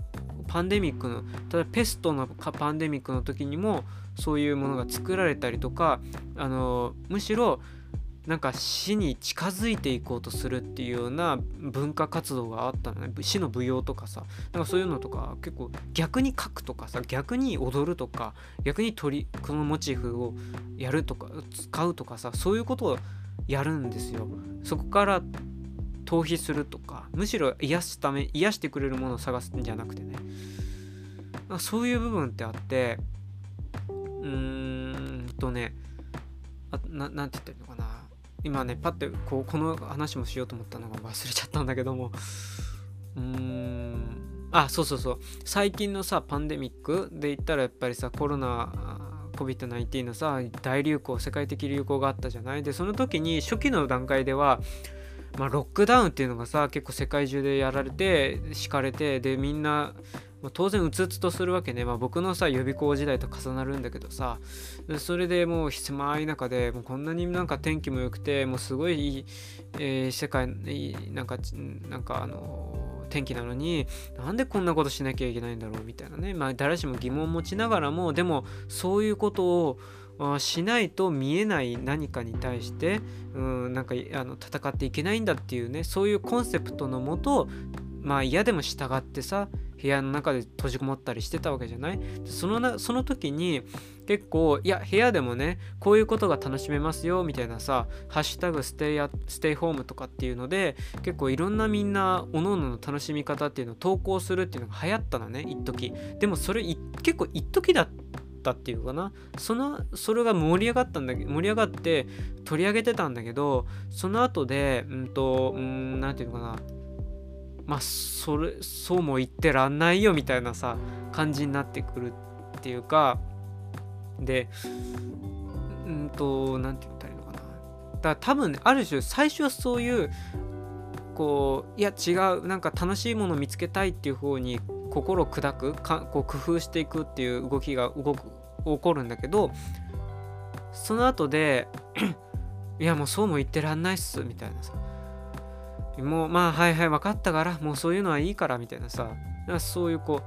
パンデミックの例えばペストのパンデミックの時にもそういうものが作られたりとかあのむしろなんか死に近づいていこうとするっていうような文化活動があったのね。死の舞踊とかさ。なんかそういうのとか結構逆に書くとかさ逆に踊るとか逆に鳥このモチーフをやるとか使うとかさそういうことをやるんですよ。そこから逃避するとかむしろ癒すため癒してくれるものを探すんじゃなくてね。そういう部分ってあってうーんとねあななんて言ったらいいのかな。今ねパッてこうこの話もしようと思ったのが忘れちゃったんだけども。うーん。あそうそうそう。最近のさパンデミックで言ったらやっぱりさコロナ COVID-19 のさ大流行世界的流行があったじゃない。でその時に初期の段階ではまあ、ロックダウンっていうのがさ結構世界中でやられて敷かれてでみんな、まあ、当然うつうつとするわけね、まあ、僕のさ予備校時代と重なるんだけどさそれでもう狭い中でもうこんなになんか天気も良くてもうすごいいい、えー、世界なんかなんかあの天気なのになんでこんなことしなきゃいけないんだろうみたいなね。まあ誰しも疑問を持ちながらもでもそういうことをしないと見えない何かに対してうんなんかあの戦っていけないんだっていうねそういうコンセプトのもとまあ嫌でも従ってさ部屋の中で閉じこもったりしてたわけじゃない？そのなその時に結構いや部屋でもねこういうことが楽しめますよみたいなさ「ハッシュタグステイステイホーム」とかっていうので結構いろんなみんなおのおのの楽しみ方っていうのを投稿するっていうのが流行ったのね一時。でもそれ結構一時だったったっていうかな。そのそれが盛り上がったんだけど盛り上がって取り上げてたんだけどその後でうんとうん何て言うのかな。まあそれそうも言ってらんないよみたいなさ感じになってくるっていうか。でうんと何て言ったらいいのかな。だから多分ねある種最初はそういうこういや違うなんか楽しいもの見つけたいっていう方に心砕くかこう工夫していくっていう動きが動く起こるんだけどその後で いやもうそうも言ってらんないっすみたいなさ。もうまあはいはい分かったからもうそういうのはいいからみたいなさ。なそういうこ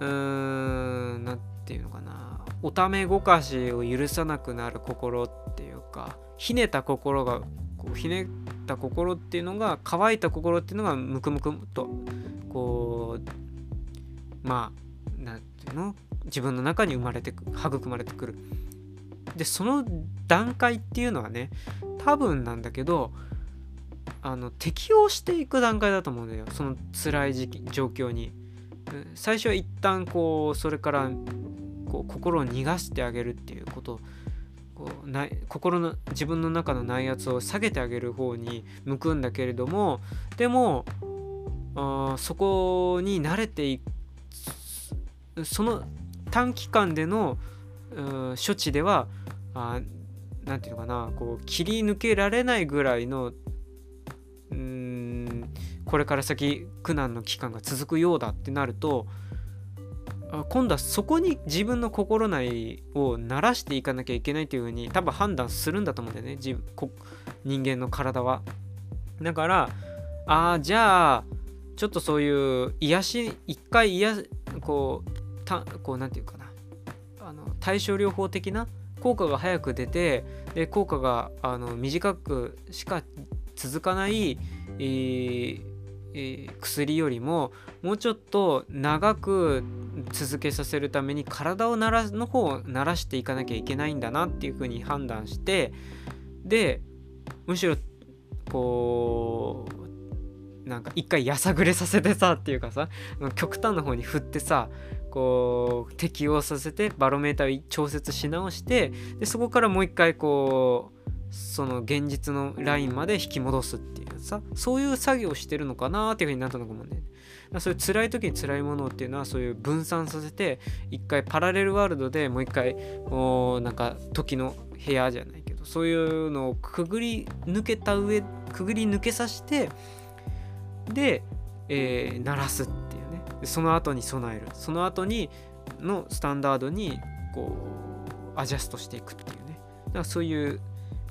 ううーん何て言うのかな。おためごかしを許さなくなる心っていうかひねた心がこうひねった心っていうのが乾いた心っていうのがムクムクとこうまあの自分の中に生まれて育まれてくる。でその段階っていうのはね多分なんだけどあの適応していく段階だと思うんだよ。その辛い時期状況に。最初は一旦こうそれからこう心を逃がしてあげるっていうこと。こうな心の自分の中の内圧を下げてあげる方に向くんだけれどもでもあそこに慣れていくその短期間での処置では何て言うのかなこう切り抜けられないぐらいのうんこれから先苦難の期間が続くようだってなると今度はそこに自分の心内を慣らしていかなきゃいけないというふうに多分判断するんだと思うんだよね自人間の体は。だからああじゃあちょっとそういう癒し一回癒こうたこうなんていうかな。あの対症療法的な効果が早く出てで効果があの短くしか続かない、えーえー、薬よりももうちょっと長く続けさせるために体をならの方を慣らしていかなきゃいけないんだなっていうふうに判断してでむしろこうなんか一回やさぐれさせてさっていうかさ極端な方に振ってさこう適応させてバロメーターを調節し直してでそこからもう一回こうその現実のラインまで引き戻すっていうさそういう作業をしてるのかなっていうふうになったのかもね。そういう辛い時に辛いものっていうのはそういう分散させて一回パラレルワールドでもう一回おなんか時の部屋じゃないけどそういうのをくぐり抜けた上くぐり抜けさせてで、えー、鳴らすってその後に備えるその後にのスタンダードにこうアジャストしていくっていうねだからそういう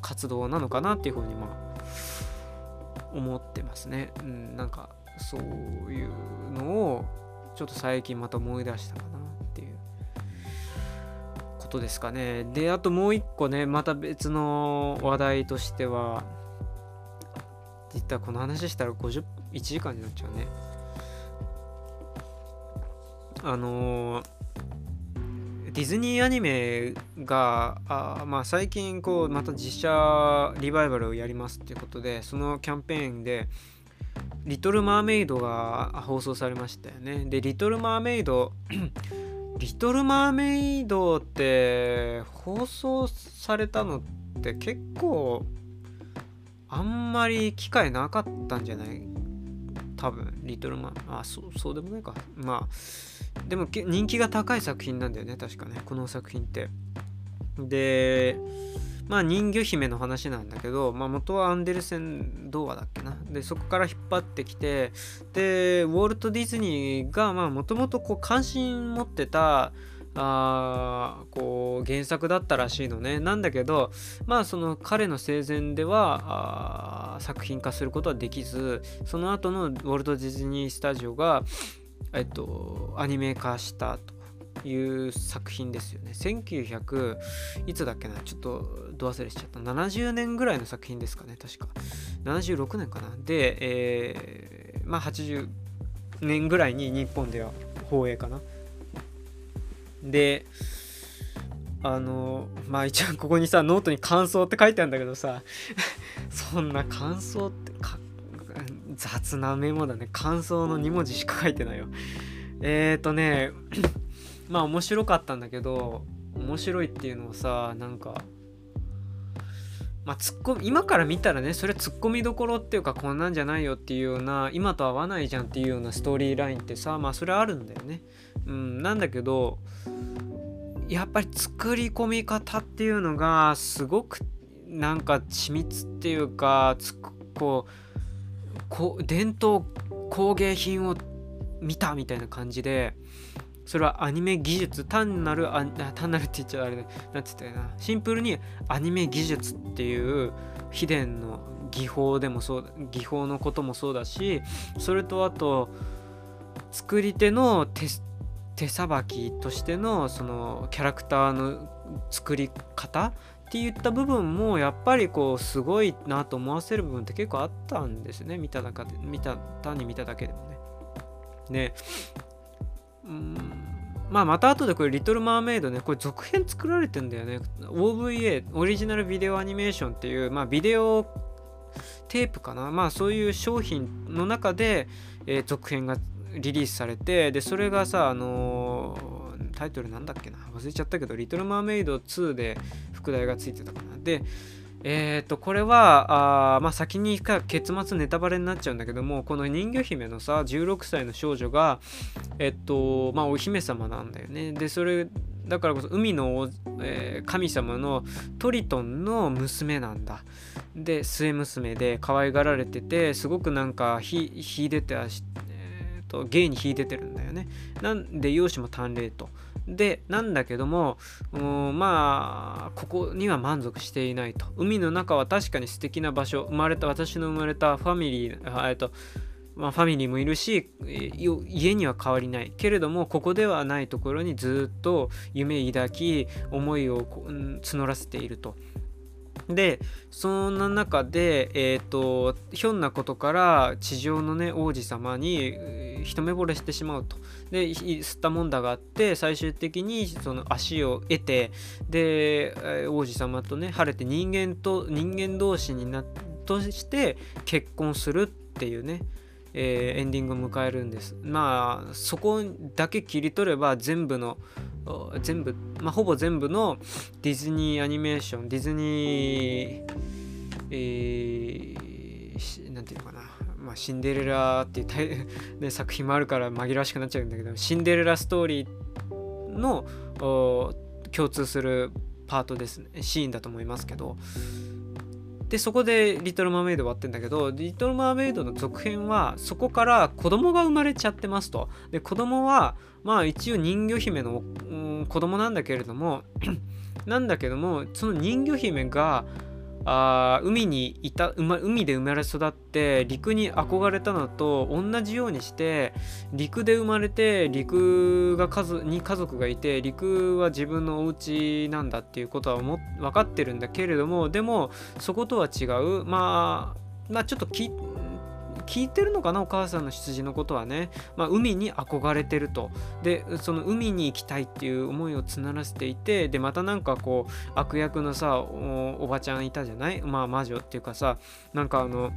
活動なのかなっていうふうにまあ思ってますね。うん、なんかそういうのをちょっと最近また思い出したかなっていうことですかね。で、あともう一個ね、また別の話題としては、言ったらこの話したら50 1時間になっちゃうね。あのディズニーアニメがあ、まあ、最近こうまた実写リバイバルをやりますっていうことでそのキャンペーンで「リトル・マーメイド」が放送されましたよね。で「リトル・マーメイド」リトル・マーメイドって放送されたのって結構あんまり機会なかったんじゃない？多分リトルマンあそうそうでもないか。まあでも人気が高い作品なんだよね確かね。この作品って。でまあ人魚姫の話なんだけど、まあ、元はアンデルセン童話だっけな。でそこから引っ張ってきてでウォルト・ディズニーがもともと関心持ってたあこう原作だったらしいのね。なんだけどまあその彼の生前では作品化することはできずその後のウォルト・ディズニー・スタジオがえっとアニメ化したという作品ですよね。1900いつだっけな？ちょっとど忘れしちゃった。70年ぐらいの作品ですかね確か。76年かな？で、えー、まあ80年ぐらいに日本では放映かな。であのまあ一応ここにさノートに感想って書いてあるんだけどさ そんな感想って雑なメモだね感想の2文字しか書いてないよえーとね まあ面白かったんだけど面白いっていうのをさなんかまあ、ツッコ今から見たらねそれツッコミどころっていうかこんなんじゃないよっていうような今と合わないじゃんっていうようなストーリーラインってさまあそれあるんだよね。うん、なんだけどやっぱり作り込み方っていうのがすごくなんか緻密っていうかつこうこ伝統工芸品を見たみたいな感じでそれはアニメ技術単なるあ単なるって言っちゃあれだ。なんつったよな。シンプルにアニメ技術っていう秘伝の技法でもそう技法のこともそうだしそれとあと作り手の手手さばきとしてのそのキャラクターの作り方っていった部分もやっぱりこうすごいなと思わせる部分って結構あったんですね。見ただけで見た単に見ただけでもね。でうんまあまた後でこれ「リトル・マーメイドね」これ続編作られてんだよね。OVA オリジナルビデオアニメーションっていうまあビデオテープかな。まあそういう商品の中で、えー、続編がリリースされてでそれがさあのー、タイトルなんだっけな？忘れちゃったけど「リトル・マーメイド2」で副題がついてたかな。でえっ、ー、とこれはあまあ先にか結末ネタバレになっちゃうんだけどもこの人魚姫のさ16歳の少女がえっとまあお姫様なんだよね。でそれだからこそ海の、えー、神様のトリトンの娘なんだ。で末娘で可愛がられててすごくなんか秀でてえーと、芸に秀でてるんだよね。なんで容姿も淡麗と。でなんだけどもまあここには満足していないと海の中は確かに素敵な場所生まれた私の生まれたファミリーえっとまあ、ファミリーもいるし家には変わりないけれどもここではないところにずっと夢抱き思いを募らせていると。でそんな中で、えーと、ひょんなことから地上のね王子様に一目惚れしてしまうと。で吸ったもんだがあって最終的にその足を得てで王子様とね晴れて人間と人間同士になとして結婚するっていうねえー、エンディングを迎えるんです。まあそこだけ切り取れば全部の全部、まあ、ほぼ全部のディズニーアニメーションディズニーえー、なんていうのかな。まあ、シンデレラっていう、ね、作品もあるから紛らわしくなっちゃうんだけどシンデレラストーリーの共通するパートですねシーンだと思いますけどでそこで「リトル・マーメイド」終わってんだけど「リトル・マーメイド」の続編はそこから子供が生まれちゃってますと。で子供はまあ一応人魚姫の、うん、子供なんだけれども なんだけどもその人魚姫があ海にいた、ま、海で生まれ育って陸に憧れたのと同じようにして陸で生まれて陸が数に家族がいて陸は自分のお家なんだっていうことはも分かってるんだけれどもでもそことは違う。まあまあちょっとき聞いてるのかなお母さんの羊のことはね、まあ、海に憧れてると。でその海に行きたいっていう思いを募らせていてでまたなんかこう悪役のさおばちゃんいたじゃない？まあ魔女っていうかさなんかあの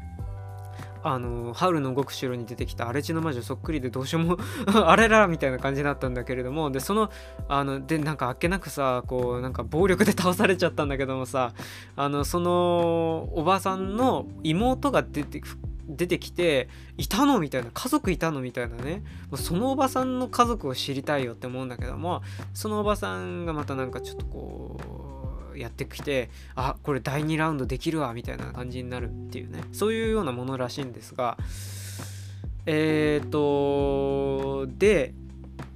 あのハウルの動く城に出てきた荒地の魔女そっくりでどうしようも あれらみたいな感じだったんだけれどもでそのあのでなんかあっけなくさこうなんか暴力で倒されちゃったんだけどもさあのそのおばさんの妹が出て出てきていたのみたいな家族いたのみたいなね。そのおばさんの家族を知りたいよって思うんだけどもそのおばさんがまたなんかちょっとこうやってきてあこれ第2ラウンドできるわみたいな感じになるっていうね。そういうようなものらしいんですがえっ、ー、とで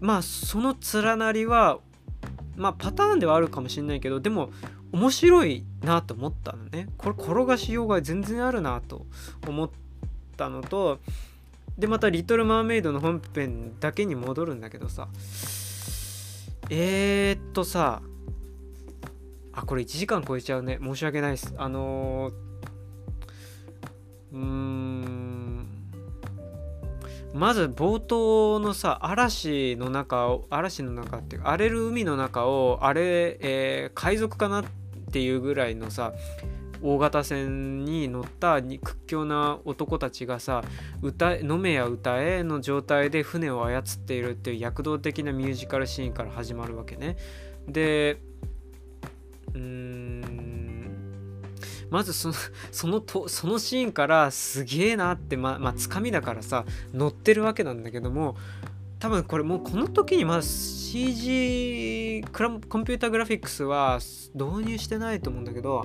まあその連なりはまあパターンではあるかもしれないけどでも面白いなと思ったのね。これ転がしようが全然あるなと思ったのとでまた「リトル・マーメイド」の本編だけに戻るんだけどさ。えー、っとさあこれ1時間超えちゃうね。申し訳ないです。あのうーん。まず冒頭のさ嵐の中を嵐の中っていうか荒れる海の中をあれ、えー、海賊かなっていうぐらいのさ大型船に乗った屈強な男たちがさ歌飲めや歌えの状態で船を操っているっていう躍動的なミュージカルシーンから始まるわけね。でうん。まずその そのとそのシーンからすげえなってままあつかみだからさ乗ってるわけなんだけども多分これもうこの時にまだ CG コンピュータグラフィックスは導入してないと思うんだけど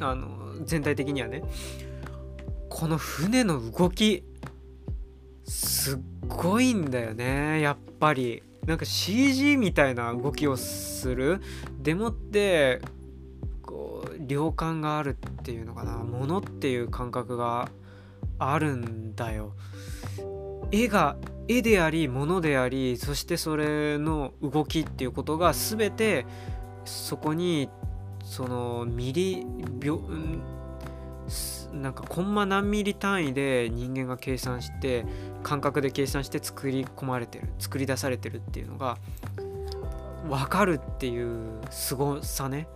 あの全体的にはねこの船の動きすっごいんだよねやっぱり。なんか CG みたいな動きをするでもってこう量感があるっていうのかなものっていう感覚があるんだよ。絵が絵であり物でありそしてそれの動きっていうことが全てそこにそのミリ秒なんかコンマ何ミリ単位で人間が計算して感覚で計算して作り込まれてる作り出されてるっていうのが分かるっていう凄さね。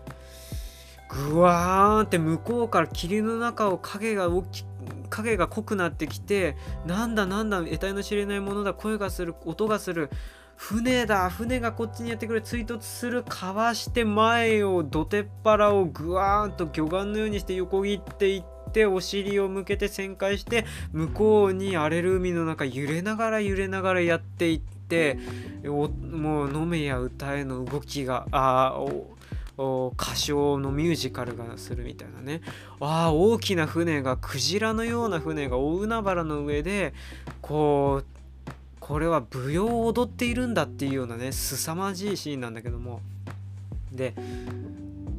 ぐわーんって向こうから霧の中を影が大き影が濃くなってきてなんだなんだ得体の知れないものだ声がする音がする船だ船がこっちにやってくる追突するかわして前を土手っ腹をぐわーんと魚眼のようにして横切っていってお尻を向けて旋回して向こうに荒れる海の中揺れながら揺れながらやっていってもう飲めや歌えの動きがあ歌唱のミュージカルがするみたいなね。ああ大きな船がクジラのような船が大海原の上でこうこれは舞踊を踊っているんだっていうようなね凄まじいシーンなんだけども。で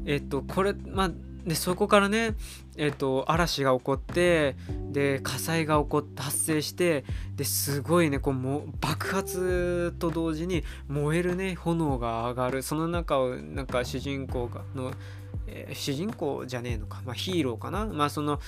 えっとこれまあでそこからね、えっと、嵐が起こってで火災が起こって発生してですごいねこうも爆発と同時に燃えるね炎が上がる。その中をなんか主人公がの、えー、主人公じゃねえのか、まあ、ヒーローかな。まあその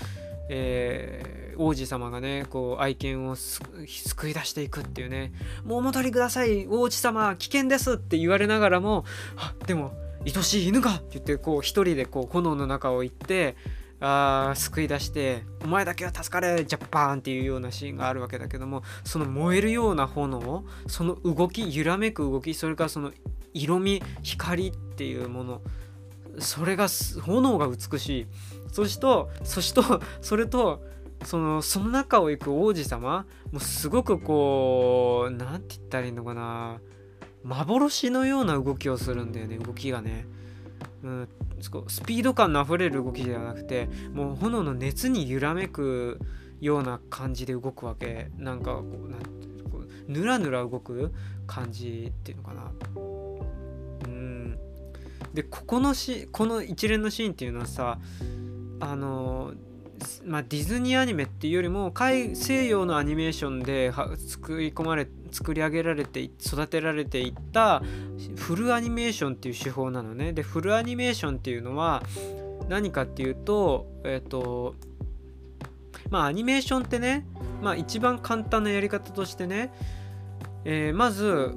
えー、王子様がねこう愛犬を救い出していくっていうね「もうお戻りください。王子様危険です」って言われながらも「でも愛しい犬が!」って言ってこう一人でこう炎の中を行ってあ救い出して「お前だけは助かれジャッパーン!」っていうようなシーンがあるわけだけどもその燃えるような炎その動き揺らめく動きそれからその色味光っていうものそれが炎が美しいそしとそしとそれとそのその中を行く王子様もうすごくこう何て言ったらいいのかな幻のような動きをするんだよね動きがね、うん、スピード感のあふれる動きじゃなくてもう炎の熱に揺らめくような感じで動くわけ。なんかこうなんこうぬらぬら動く感じっていうのかな。うん。でここのしこの一連のシーンっていうのはさあのまあ、ディズニーアニメっていうよりも西洋のアニメーションで作り込まれ作り上げられて育てられていったフルアニメーションっていう手法なのね。でフルアニメーションっていうのは何かっていうとえっ、ー、とまあアニメーションってねまあ一番簡単なやり方としてね、えー、まず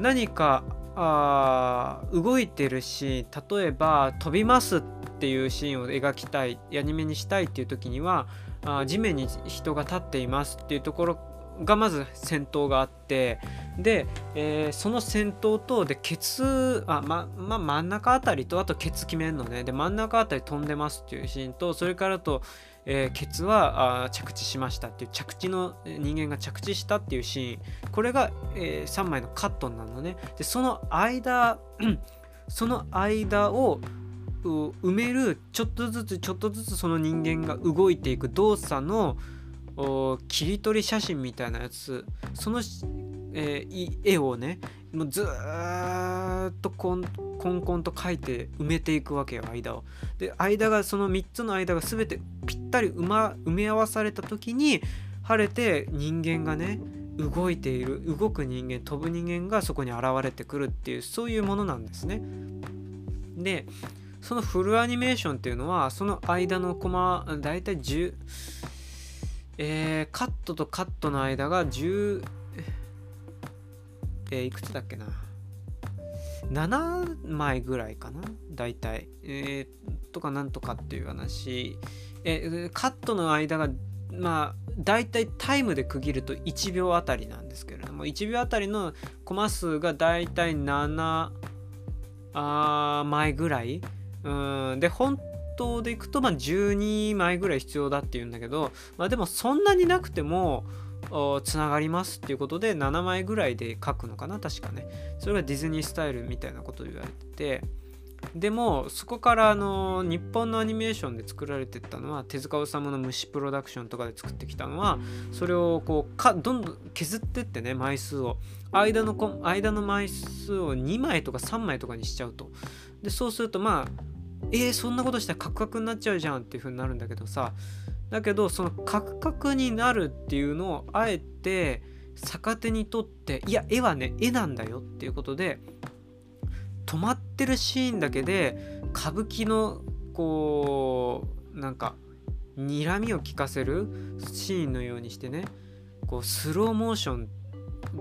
何かあ動いてるし例えば飛びますってっていうシーンを描きたいアニメにしたいっていう時にはあ地面に人が立っていますっていうところがまず戦闘があってで、えー、その戦闘とでケツあまま真ん中あたりとあとケツ決めるのね。で真ん中あたり飛んでますっていうシーンとそれからと、えー、ケツはあ着地しましたっていう着地の人間が着地したっていうシーン。これが、えー、3枚のカットになるのね。でその間 その間を埋めるちょっとずつちょっとずつその人間が動いていく動作の切り取り写真みたいなやつその、えー、絵をねもうずっとこんこんこんと描いて埋めていくわけよ間を。で間がその3つの間が全てぴったり埋,、ま、埋め合わされた時に晴れて人間がね動いている動く人間飛ぶ人間がそこに現れてくるっていうそういうものなんですね。でそのフルアニメーションっていうのはその間のコマだいたい10えー、カットとカットの間が10えー、いくつだっけな？7枚ぐらいかな？大体。えー、とかなんとかっていう話。えカットの間がまあ大体タイムで区切ると1秒あたりなんですけれども1秒あたりのコマ数が大体7あ枚ぐらい。ん。で本当でいくとまあ12枚ぐらい必要だっていうんだけど、まあ、でもそんなになくてもつながりますっていうことで7枚ぐらいで書くのかな確かね。それがディズニースタイルみたいなこと言われてて。でもそこからあの日本のアニメーションで作られてったのは手塚治虫の虫プロダクションとかで作ってきたのはそれをこうかどんどん削ってってね枚数を。間の間の枚数を2枚とか3枚とかにしちゃうと。でそうするとまあえー、そんなことしたらカクカクになっちゃうじゃんっていう風になるんだけどさ。だけどそのカクカクになるっていうのをあえて逆手にとっていや絵はね絵なんだよっていうことで止まってるシーンだけで歌舞伎のこうなんか睨みを利かせるシーンのようにしてねこうスローモーション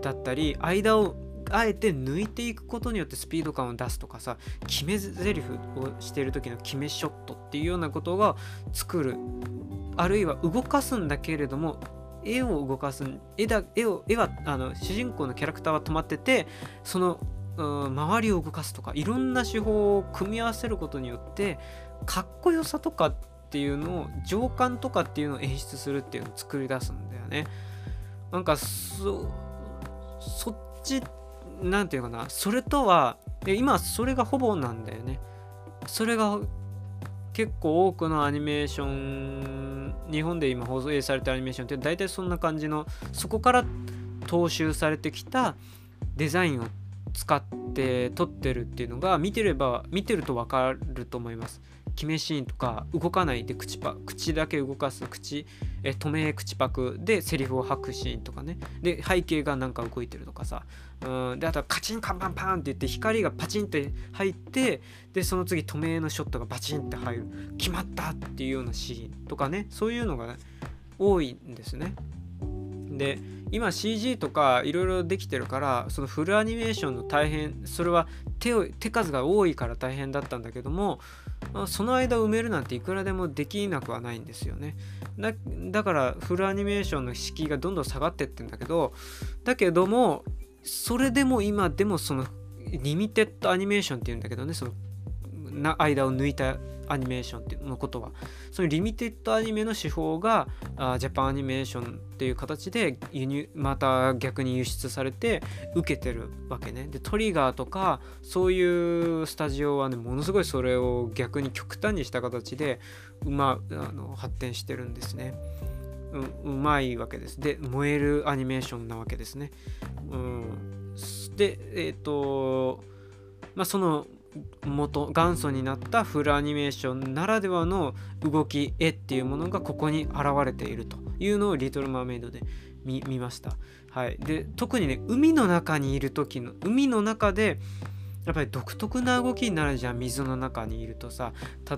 だったり間をあえて抜いていくことによってスピード感を出すとかさ決め台詞をしてる時の決めショットっていうようなことが作るあるいは動かすんだけれども絵を動かす絵だ絵を絵はあの主人公のキャラクターは止まっててその周りを動かすとかいろんな手法を組み合わせることによってかっこよさとかっていうのを情感とかっていうのを演出するっていうのを作り出すんだよね。なんかそそっちなんていうかなそれとは今それがほぼなんだよね。それが結構多くのアニメーション日本で今放送されたアニメーションって大体そんな感じのそこから踏襲されてきたデザインを使って撮ってるっていうのが見てれば見てると分かると思います。決めシーンとか動かないで口パ口だけ動かす口え止め口パクでセリフを吐くシーンとかね。で背景がなんか動いてるとかさ。うんであとはカチンカンパンパンって言って光がパチンって入ってでその次止めのショットがバチンって入る。決まったっていうようなシーンとかね。そういうのがね多いんですね。で今 CG とかいろいろできてるからそのフルアニメーションの大変それは手を手数が多いから大変だったんだけどもその間埋めるなんていくらでもできなくはないんですよね。だからフルアニメーションの敷居がどんどん下がってってんだけどだけどもそれでも今でもそのリミテッドアニメーションっていうんだけどねそのな間を抜いたアニメーションっていうのことは。そのリミテッドアニメの手法があジャパンアニメーションっていう形で輸入また逆に輸出されて受けてるわけね。でトリガーとかそういうスタジオはねものすごいそれを逆に極端にした形でうまあの発展してるんですね。ううまいわけです。で燃えるアニメーションなわけですね。うん。でえっ、ー、とまあその元元祖になったフルアニメーションならではの動き絵っていうものがここに現れているというのを「リトル・マーメイド」で見ました。はい、で特にね海の中にいる時の海の中でやっぱり独特な動きになるじゃん水の中にいるとさ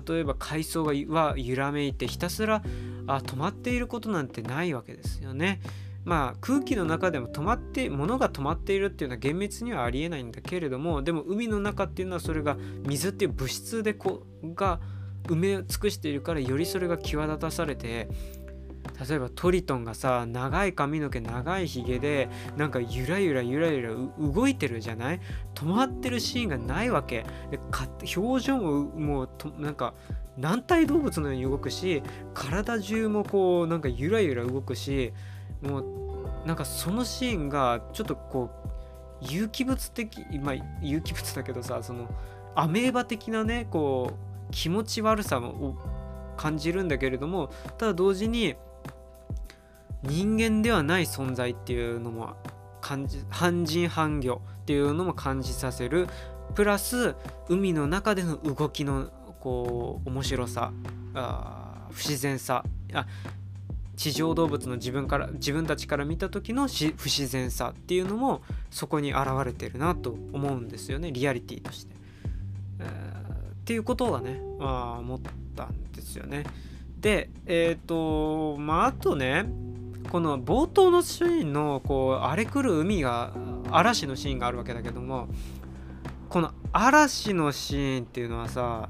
例えば海藻は揺らめいてひたすらあ止まっていることなんてないわけですよね。まあ空気の中でも止まって物が止まっているっていうのは厳密にはありえないんだけれどもでも海の中っていうのはそれが水っていう物質でこが埋め尽くしているからよりそれが際立たされて例えばトリトンがさ長い髪の毛長いひげでなんかゆらゆらゆらゆら動いてるじゃない？止まってるシーンがないわけ。で表情ももうとなんか軟体動物のように動くし体中もこうなんかゆらゆら動くしもうなんかそのシーンがちょっとこう有機物的まあ有機物だけどさそのアメーバ的なねこう気持ち悪さを感じるんだけれどもただ同時に人間ではない存在っていうのも感じ半人半魚っていうのも感じさせる。プラス海の中での動きのこう面白さあ不自然さあ地上動物の自分から自分たちから見た時の不自然さっていうのもそこに現れてるなと思うんですよねリアリティとして。えー、っていうことがね、まあ、思ったんですよね。でえっ、ー、とまああとねこの冒頭のシーンのこう荒れ狂う海が嵐のシーンがあるわけだけどもこの嵐のシーンっていうのはさ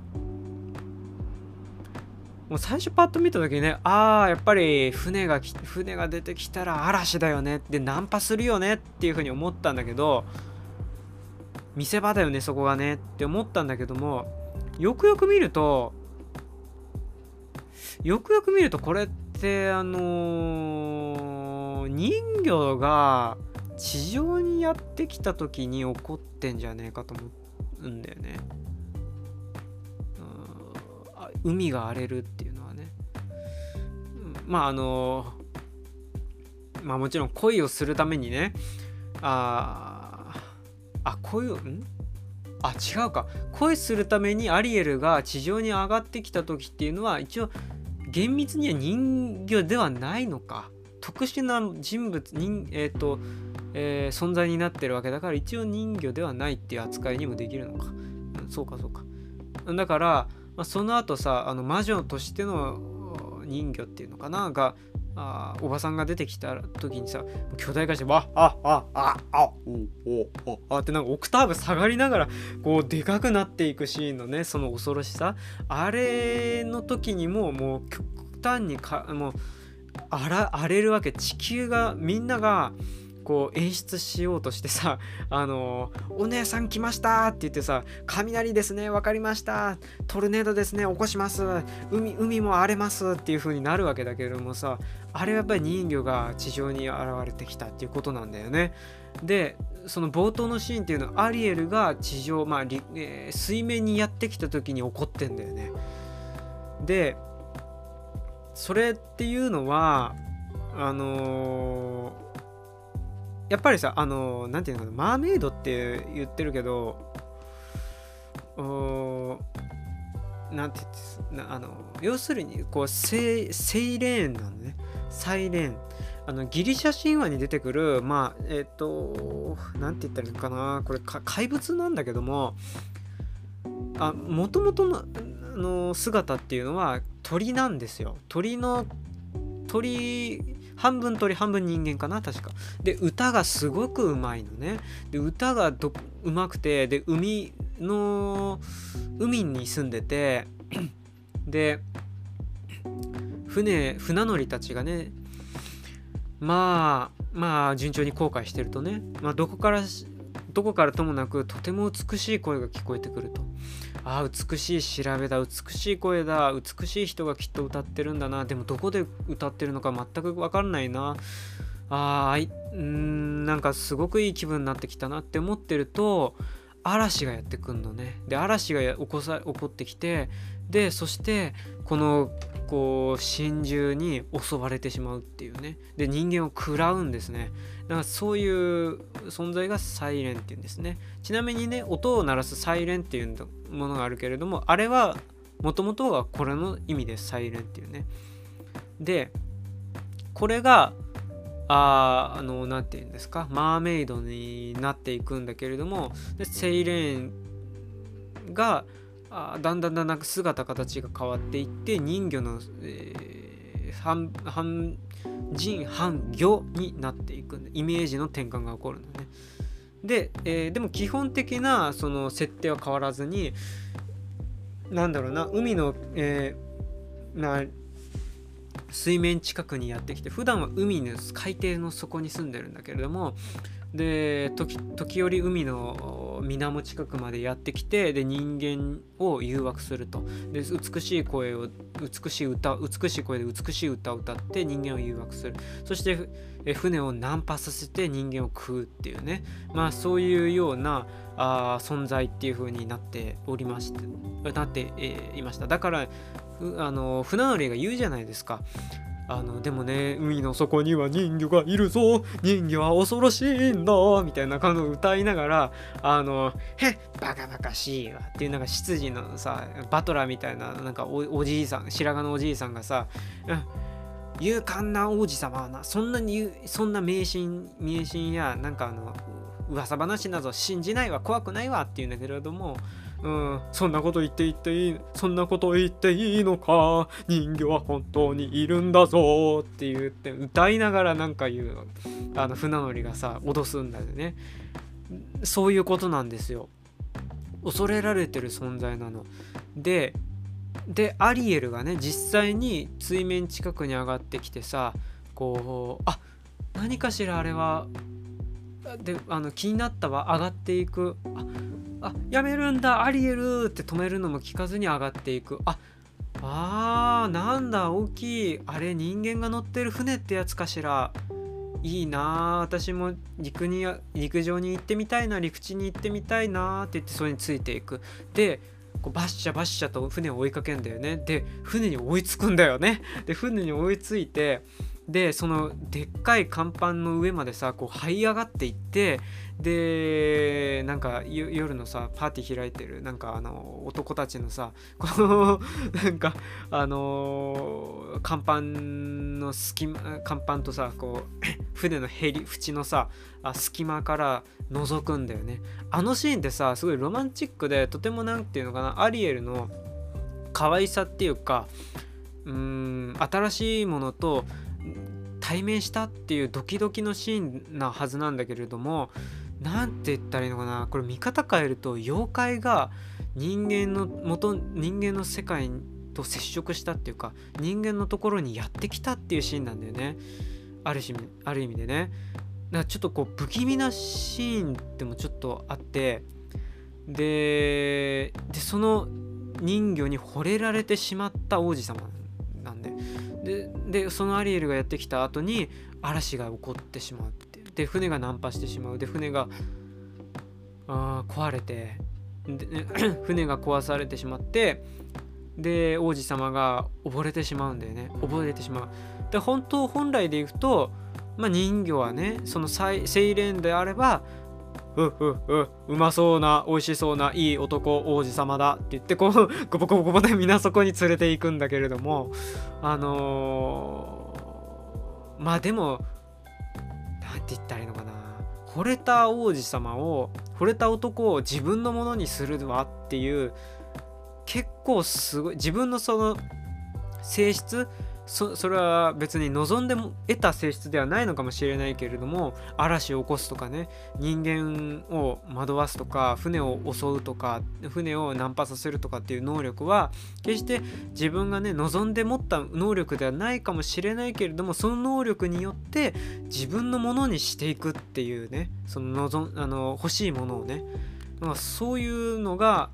もう最初パッと見た時にねああやっぱり船が船が出てきたら嵐だよねでナンパするよねっていうふうに思ったんだけど見せ場だよねそこがねって思ったんだけどもよくよく見るとよくよく見るとこれってあのー、人魚が地上にやってきた時に起こってんじゃねえかと思うんだよね。海が荒れるっていうのはね、まああのまあもちろん恋をするためにねああ恋をん？あ違うか。恋するためにアリエルが地上に上がってきた時っていうのは一応厳密には人魚ではないのか。特殊な人物人えっ、ー、と、えー、存在になってるわけだから一応人魚ではないっていう扱いにもできるのか、うん、そうかそうか。だからまあ、その後さあの魔女としての人魚っていうのかながあおばさんが出てきた時にさ巨大化してわああああおおおあってなんかオクターブ下がりながらこうでかくなっていくシーンのねその恐ろしさ。あれの時にももう極端にかもう荒荒れるわけ。地球がみんながこう演出しようとしてさ「あのお姉さん来ました」って言ってさ「雷ですね分かりましたトルネードですね起こします海海も荒れます」っていう風になるわけだけれどもさあれはやっぱり人魚が地上に現れてきたっていうことなんだよね。でその冒頭のシーンっていうのはアリエルが地上、まあえー、水面にやってきた時に起こってんだよね。でそれっていうのはあのーやっぱりさ、あの、なんていうのかな、マーメイドって言ってるけど、なんて言ってあの、要するに、こう、セイセイレーンなのね。サイレーン。あの、ギリシャ神話に出てくる、まあ、えっ、ー、と、なんて言ったらいいかな、これ怪物なんだけども、あ、もともとのの姿っていうのは鳥なんですよ。鳥の、鳥半分鳥半分人間かな確か。で歌がすごくうまいのね。で歌がどうまくてで海の海に住んでて で船船乗りたちがねまあまあ順調に航海してるとね、まあ、どこからどこからともなくとても美しい声が聞こえてくると。あ美しい調べだ美しい声だ美しい人がきっと歌ってるんだな。でもどこで歌ってるのか全く分かんないな。あーうんなんかすごくいい気分になってきたな。って思ってると嵐がやってくんのね。で嵐が起こさ起こってきてでそしてこのこう心中に襲われてしまうっていうね。で人間を食らうんですね。だからそういう存在がサイレンっていうんですね。ちなみにね音を鳴らすサイレンっていうものがあるけれどもあれはもともとはこれの意味ですサイレンっていうね。でこれがああの何て言うんですかマーメイドになっていくんだけれどもでセイレーンがあだんだんだんだん姿形が変わっていって人魚の、えー、半半人半魚になっていくイメージの転換が起こるのね。で、えー、でも基本的なその設定は変わらずになんだろうな海の、えー、な水面近くにやってきて普段は海の海底の底に住んでるんだけれどもで時折海の水面近くまでやってきてで人間を誘惑すると。で美しい声を美しい歌美しい声で美しい歌を歌って人間を誘惑する。そして船をナンパさせて人間を食うっていうね。まあそういうようなあ存在っていう風になっておりましてなって、えー、いました。だからあの船乗りが言うじゃないですか。あのでもね海の底には人魚がいるぞ。人魚は恐ろしいんだ。みたいな感じを歌いながらあの「へっバカバカしいわ」っていうなんか執事のさバトラーみたいななんかおじいさん白髪のおじいさんがさ「うん勇敢な王子様はなそんなにそんな迷信迷信やなんかあの噂話など信じないわ怖くないわっていうんだけれどもうん、そんなこと言っていっていい、そんなこと言っていいのか、人魚は本当にいるんだぞって言って歌いながらなんか言うあの船乗りがさ、脅すんだよね。そういうことなんですよ。恐れられてる存在なの。で、で、アリエルがね、実際に水面近くに上がってきてさ、こう、あ何かしらあれは、で、あの気になったわ、上がっていく。ああやめるんだありえるって止めるのも聞かずに上がっていく。ああーなんだ大きい。あれ人間が乗ってる船ってやつかしら。いいな私も陸に陸上に行ってみたいな陸地に行ってみたいなって言ってそれについていく。でこうバッシャバッシャと船を追いかけんだよね。で船に追いつくんだよね。で船に追いついてでそのでっかい甲板の上までさこう這い上がっていってでなんか夜のさパーティー開いてるなんかあの男たちのさこのなんかあの甲板の隙間甲板とさこう 船のへり縁のさあ隙間から覗くんだよね。あのシーンってさすごいロマンチックでとても何て言うのかなアリエルの可愛さっていうかうん新しいものと対面したっていうドキドキのシーンなはずなんだけれども何て言ったらいいのかな。これ見方変えると妖怪が人間の元人間の世界と接触したっていうか人間のところにやってきたっていうシーンなんだよね。あるある意味でね。だからちょっとこう不気味なシーンでもちょっとあって。ででその人魚に惚れられてしまった王子様。なんで。でそのアリエルがやってきた後に嵐が起こってしまうってで船がナンパしてしまう。で船があ壊れてで 船が壊されてしまってで王子様が溺れてしまうんだよね。溺れてしまう。で本当本来でいくと、まあ、人魚はねそのセイレーンであればううううまそうな美味しそうないい男王子様だって言ってこう ゴボゴボゴボでみんなそこに連れていくんだけれどもあのー、まあでも何て言ったらいいのかな。惚れた王子様を惚れた男を自分のものにするわっていう結構すごい自分のその性質そそれは別に望んでも得た性質ではないのかもしれないけれども嵐を起こすとかね人間を惑わすとか船を襲うとか船を難破させるとかっていう能力は決して自分がね望んで持った能力ではないかもしれないけれどもその能力によって自分のものにしていくっていうねその望あの欲しいものをねそういうのが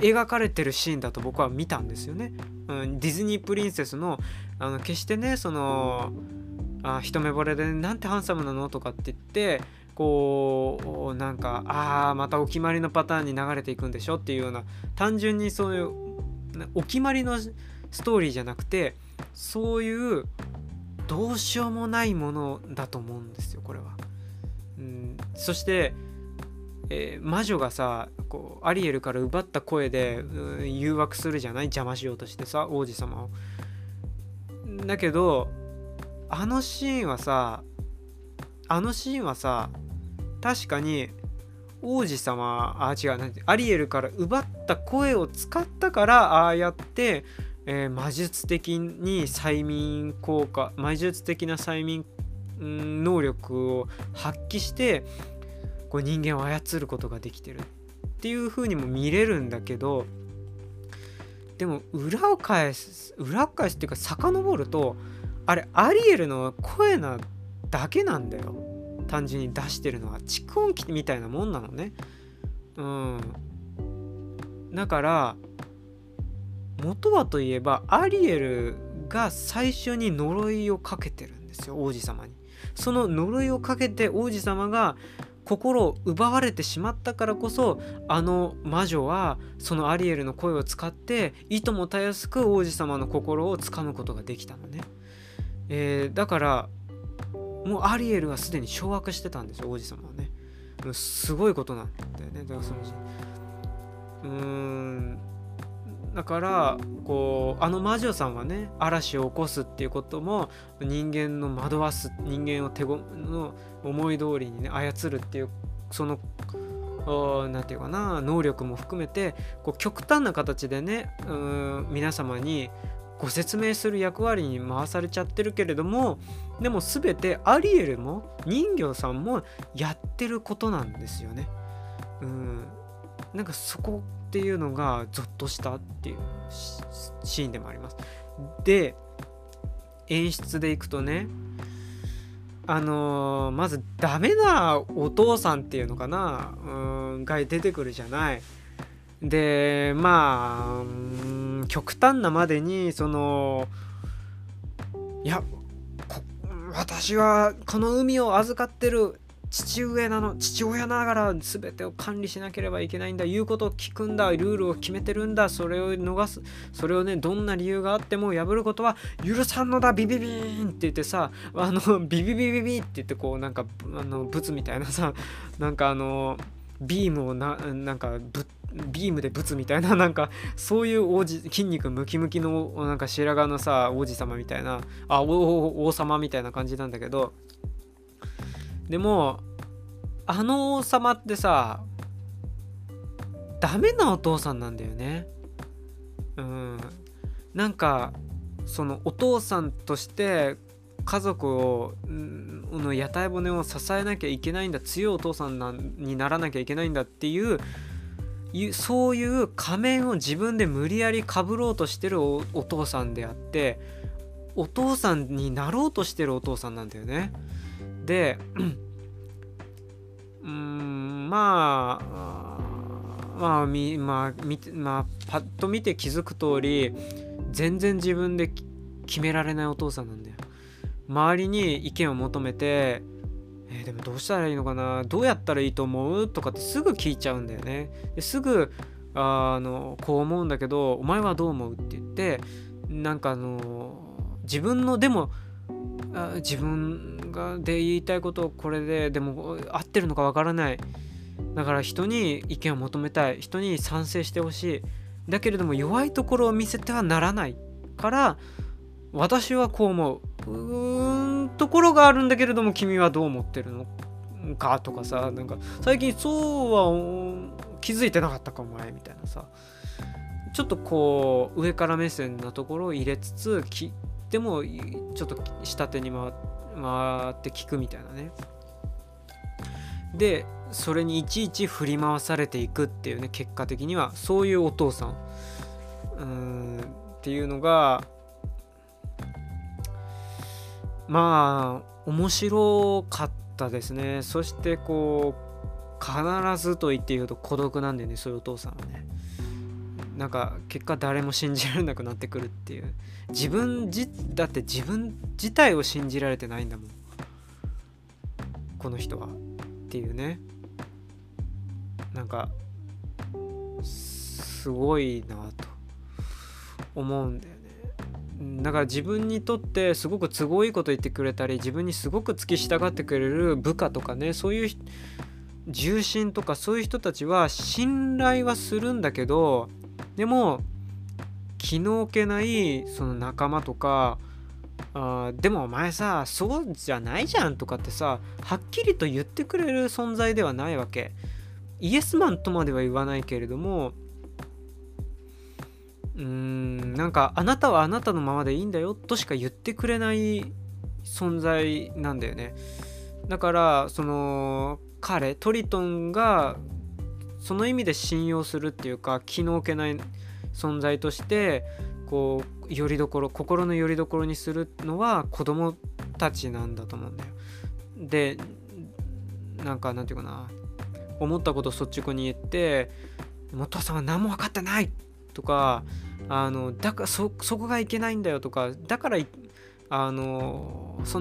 描かれてるシーンだと僕は見たんですよね。うん、ディズニープリンセスのあの決してねそのあ一目惚れで、なんてハンサムなのとかって言ってこうなんかああまたお決まりのパターンに流れていくんでしょっていうような単純にそういうお決まりのストーリーじゃなくてそういうどうしようもないものだと思うんですよこれは。うん、そしてえー、魔女がさこうアリエルから奪った声で誘惑するじゃない？邪魔しようとしてさ王子様を。だけどあのシーンはさあのシーンはさ確かに王子様あ違うなんてアリエルから奪った声を使ったからああやって、えー、魔術的に催眠効果魔術的な催眠能力を発揮してこう人間を操ることができてるっていう風にも見れるんだけどでも裏を返す裏返すっていうか遡るとあれアリエルの声なだけなんだよ。単純に出してるのは蓄音機みたいなもんなのね。うん。だから元はといえばアリエルが最初に呪いをかけてるんですよ王子様に。その呪いをかけて王子様が心を奪われてしまったからこそあの魔女はそのアリエルの声を使っていともたやすく王子様の心をつかむことができたのね、えー、だからもうアリエルはすでに掌握してたんですよ王子様はね。すごいことなんだよね。だからそのうーん。だからこうあの魔女さんはね嵐を起こすっていうことも人間の惑わす人間を手ごの思い通りにね操るっていうその何て言うかな能力も含めてこう極端な形でねうん皆様にご説明する役割に回されちゃってるけれどもでも全てアリエルも人魚さんもやってることなんですよね。うんなんかそこっていうのがゾッとしたっていうシーンでもあります。で演出でいくとねあのー、まずダメなお父さんっていうのかなうんが出てくるじゃない。でまあ極端なまでにそのいや私はこの海を預かってる父上なの。父親ながら全てを管理しなければいけないんだ。言うことを聞くんだ。ルールを決めてるんだ。それを逃す。それをねどんな理由があっても破ることは許さんのだ。ビビビーンって言ってさあのビビビビビって言ってこうなんかあのブツみたいなさなんかあのビームをななんかぶビームでぶつみたいななんかそういう王子筋肉ムキムキのなんか白髪のさ王子様みたいなあ王様みたいな感じなんだけどでもあの王様ってさダメなお父さんなんだよねうんなんかそのお父さんとして家族をの屋台骨を支えなきゃいけないんだ強いお父さんなにならなきゃいけないんだっていうそういう仮面を自分で無理やりかぶろうとしてるお父さんであってお父さんになろうとしてるお父さんなんだよね。でうんまあまあみまあ見てまあパッと見て気づく通り全然自分で決められないお父さんなんだよ。周りに意見を求めてえー、でもどうしたらいいのかなどうやったらいいと思うとかってすぐ聞いちゃうんだよね。ですぐあのこう思うんだけどお前はどう思うって言ってなんかあの自分のでも自分がで言いたいことをこれででも合ってるのかわからない。だから人に意見を求めたい。人に賛成してほしい。だけれども弱いところを見せてはならないから私はこう思う。うーんところがあるんだけれども君はどう思ってるのかとかさ。なんか最近そうは気づいてなかったかお前みたいなさ。ちょっとこう上から目線なところを入れつつでもちょっと下手に回って聞くみたいなね。でそれにいちいち振り回されていくっていうね結果的にはそういうお父さん。うんっていうのがまあ面白かったですね。そしてこう必ずと言って言うと孤独なんでねそういうお父さんはね。なんか結果誰も信じられなくなってくるっていう。自分じだって自分自体を信じられてないんだもん。この人は。っていうね。なんかすごいなと。思うんだよね。だから自分にとってすごく都合いいこと言ってくれたり自分にすごく付き従ってくれる部下とかねそういう重臣とかそういう人たちは信頼はするんだけどでも気の置けないその仲間とかあでもお前さそうじゃないじゃんとかってさはっきりと言ってくれる存在ではないわけ。イエスマンとまでは言わないけれどもうーんなんかあなたはあなたのままでいいんだよとしか言ってくれない存在なんだよね。だからその彼トリトンがその意味で信用するっていうか気の置けない存在としてこうよりどころ心のよりどころにするのは子供たちなんだと思うんだよ。でなんかなんていうかな思ったことを率直に言って「お父さんは何も分かってない!」とかあのだからそこがいけないんだよとかだからあのそ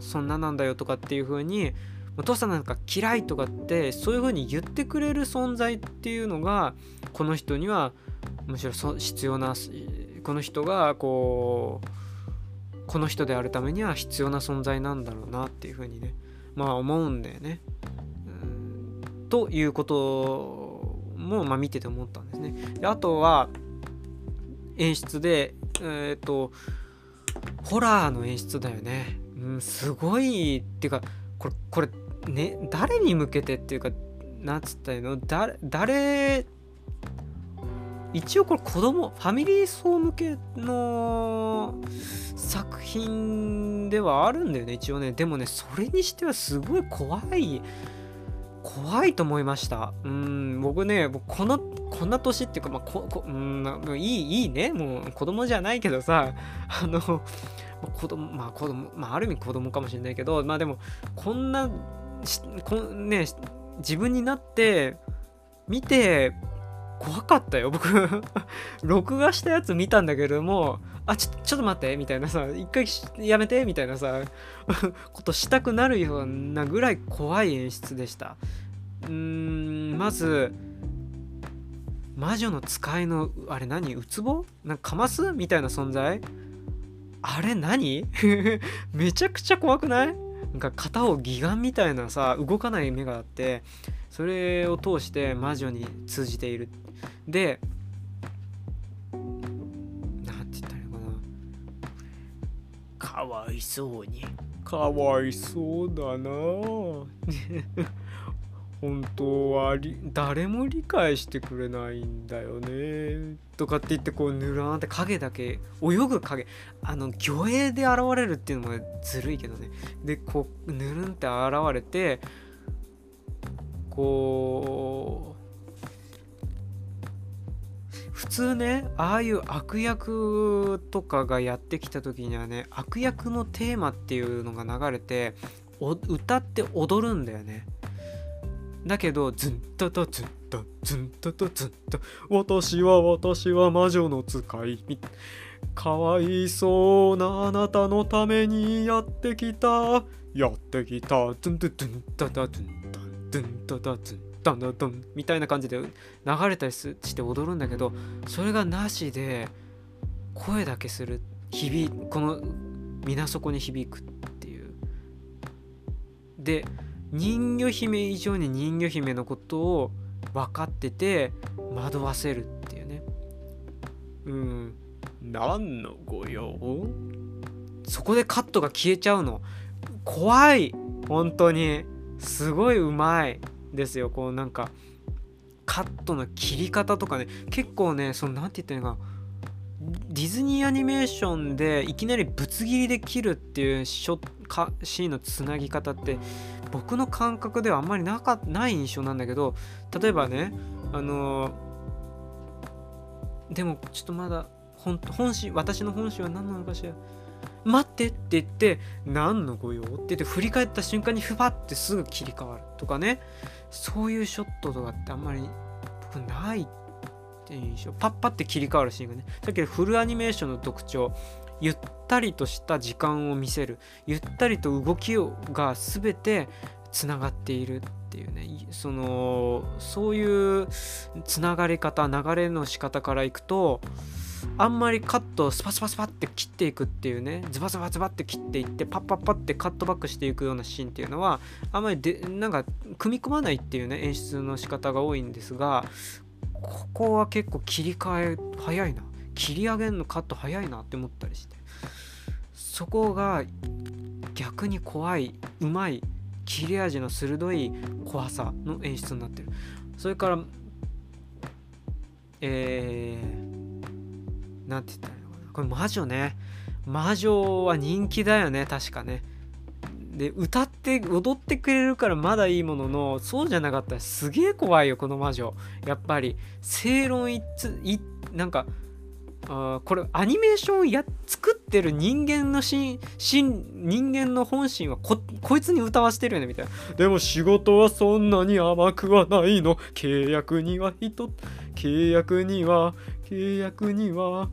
そんななんだよとかっていう風にお父さんなんか嫌いとかってそういう風に言ってくれる存在っていうのがこの人にはむしろそ必要なこの人がこうこの人であるためには必要な存在なんだろうなっていう風にねまあ思うんだよね。ということも、まあ、見てて思ったんですね。であとは演出で、えっ、ー、と、ホラーの演出だよね。うん、すごい、っていうか、これ、これ、ね、誰に向けてっていうか、なんつったらいいの、誰、一応これ子供、ファミリー層向けの作品ではあるんだよね、一応ね。でもね、それにしてはすごい怖い。怖いと思いました。うん、僕ね、この、こんな年っていうか、まあ、こ、こん、いい、いいね。もう子供じゃないけどさ、あの、子供、まあ子供、まあある意味子供かもしれないけど、まあでも、こんな、こね、自分になって、見て、怖かったよ、僕。録画したやつ見たんだけども、あ、ちょ、ちょっと待って、みたいなさ、一回やめて、みたいなさ、ことしたくなるようなぐらい怖い演出でした。うーん、まず、魔女の使いの、あれ何？ウツボ？なんかかます？みたいな存在？あれ何？めちゃくちゃ怖くない？なんか片方義眼みたいなさ動かない目があってそれを通して魔女に通じている。でなんて言ったらいいのかな。かわいそうに。かわいそうだな。本当は誰も理解してくれないんだよね。とかって言ってこうぬらーんって影だけ泳ぐ影。あの魚影で現れるっていうのもずるいけどね。でこうぬるんって現れてこう普通ねああいう悪役とかがやってきた時にはね悪役のテーマっていうのが流れて歌って踊るんだよね。だけどズンタタズンタズンタタズンタ私は私は魔女の使いかわいそうなあなたのためにやってきたやってきた。ズンタズンタタズンタズンタタズンダンダンダンみたいな感じで流れたりして踊るんだけどそれがなしで声だけする響この水底に響くっていう。で人魚姫以上に人魚姫のことを分かってて惑わせるっていうね。うん。何の御用？そこでカットが消えちゃうの。怖い。本当に。すごいうまい。ですよ。こうなんかカットの切り方とかね結構ねその何て言ったらいいかディズニーアニメーションでいきなりぶつ切りで切るっていうショかシーンのつなぎ方って僕の感覚ではあんまりなかない印象なんだけど例えばねあのー、でもちょっとまだ本本心私の本心は何なのかしら。待ってって言って何の御用？って言って振り返った瞬間にふばってすぐ切り替わるとかね。そういうショットとかってあんまり僕ないっていう印象。パッパって切り替わるシーンがね。だけどフルアニメーションの特徴ゆったりとした時間を見せる。ゆったりと動きが全てつながっているっていうね。そのそういうつながり方流れの仕方からいくとあんまりカットをスパスパスパって切っていくっていうねズバズバズバって切っていってパッパッパってカットバックしていくようなシーンっていうのはあんまりでなんか組み込まないっていうね演出の仕方が多いんですがここは結構切り替え早いな。切り上げるのカット早いなって思ったりして。そこが逆に怖いうまい切れ味の鋭い怖さの演出になってる。それからえー、なんて言ったらいいのかな。これ魔女ね。魔女は人気だよね。確かね。で歌って踊ってくれるからまだいいもののそうじゃなかったらすげえ怖いよこの魔女。やっぱり正論一つなんかあこれアニメーションや作ってる人間のし人間の本心はここいつに歌わせてるよねみたいな。でも仕事はそんなに甘くはないの。契約には人契約には契約には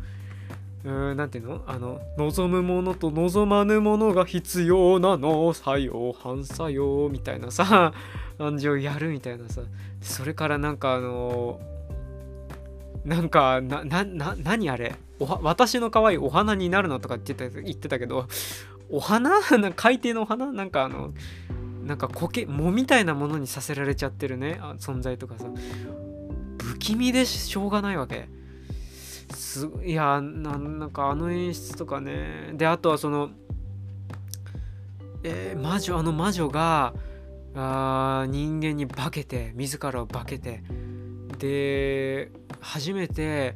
うんなんていうの？あの望むものと望まぬものが必要なの。作用反作用みたいなさ 感じをやるみたいなさ。それからなんかあのなんかななな何あれ？おは私の可愛いお花になるのとか言ってた言ってたけどお花？な 海底のお花？なんかあのなんか苔藻みたいなものにさせられちゃってるね。存在とかさ。不気味でしょうがないわけ。すいやなんかあの演出とかね。であとはそのえー、魔女あの魔女があ人間に化けて自らを化けてで初めて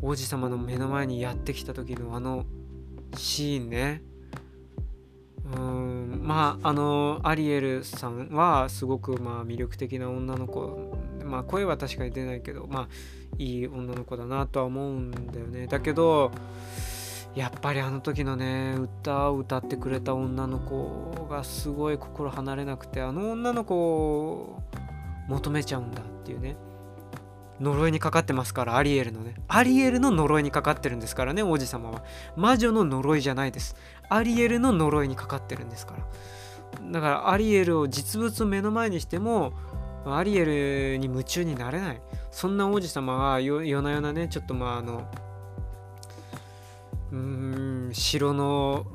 王子様の目の前にやってきた時のあのシーンね。うんまああのアリエルさんはすごくまあ魅力的な女の子。まあ声は確かに出ないけどまあいい女の子だなとは思うんだよね。だけどやっぱりあの時のね歌を歌ってくれた女の子がすごい心離れなくてあの女の子を求めちゃうんだっていうね。呪いにかかってますからアリエルのね。アリエルの呪いにかかってるんですからね王子様は。魔女の呪いじゃないです。アリエルの呪いにかかってるんですから。だからアリエルを実物を目の前にしてもアリエルに夢中になれない。そんな王子様は夜な夜なねちょっとまああのうん城の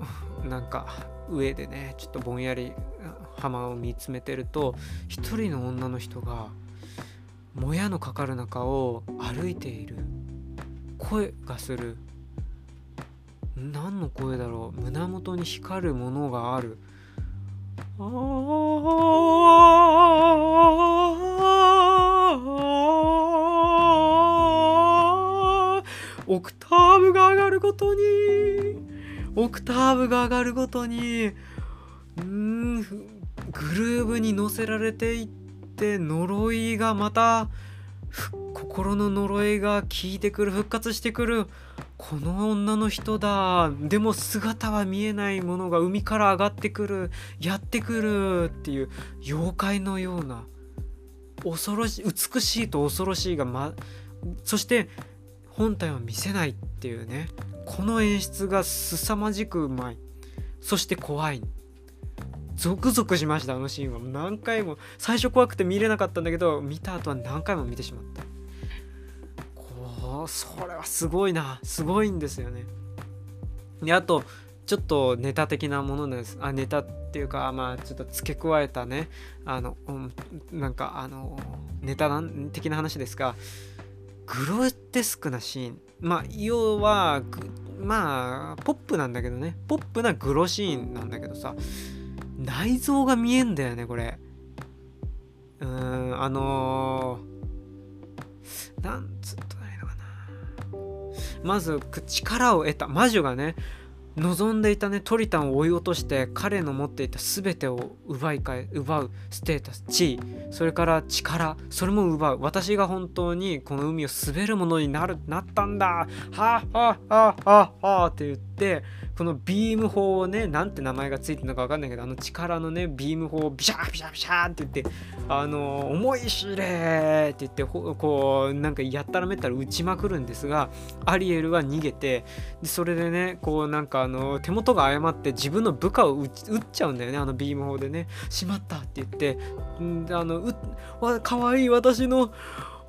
なんか上でねちょっとぼんやり浜を見つめてると一人の女の人がもやのかかる中を歩いている。声がする。何の声だろう。胸元に光るものがある。オクターブが上がるごとに。オクターブが上がるごとに。ん。グルーブに乗せられていって呪いがまた心の呪いが効いてくる復活してくる。この女の人だ。でも姿は見えないものが海から上がってくる。やってくる。っていう妖怪のような。恐ろしい美しいと恐ろしいが、ま、そして本体を見せない。っていうね。この演出が凄まじくうまい。そして怖い。ゾクゾクしましたあのシーンは。何回も。最初怖くて見れなかったんだけど見た後は何回も見てしまった。それはすごいな。すごいんですよね。であとちょっとネタ的なものです。あネタっていうかまあちょっと付け加えたね。あの、うん、なんかあのネタ的な話ですがグロテスクなシーン。まあ要はまあポップなんだけどね。ポップなグロシーンなんだけどさ内臓が見えんだよねこれ。うーんあのー、なんつったまず力を得た魔女がね望んでいたねトリタンを追い落として彼の持っていた全てを奪い返奪うステータス地位それから力それも奪う。私が本当にこの海を滑るものになるなったんだ。はあはあはあはあって言ってこのビーム砲をねなんて名前がついてるのか分かんないけどあの力のねビーム砲をビシャービシャービシャーって言ってあの重いしれーって言ってこうなんかやったらめったら撃ちまくるんですがアリエルは逃げてでそれでねこうなんかあの手元が誤って自分の部下を撃っちゃうんだよねあのビーム砲でね。しまったって言ってんあのうかわいい私の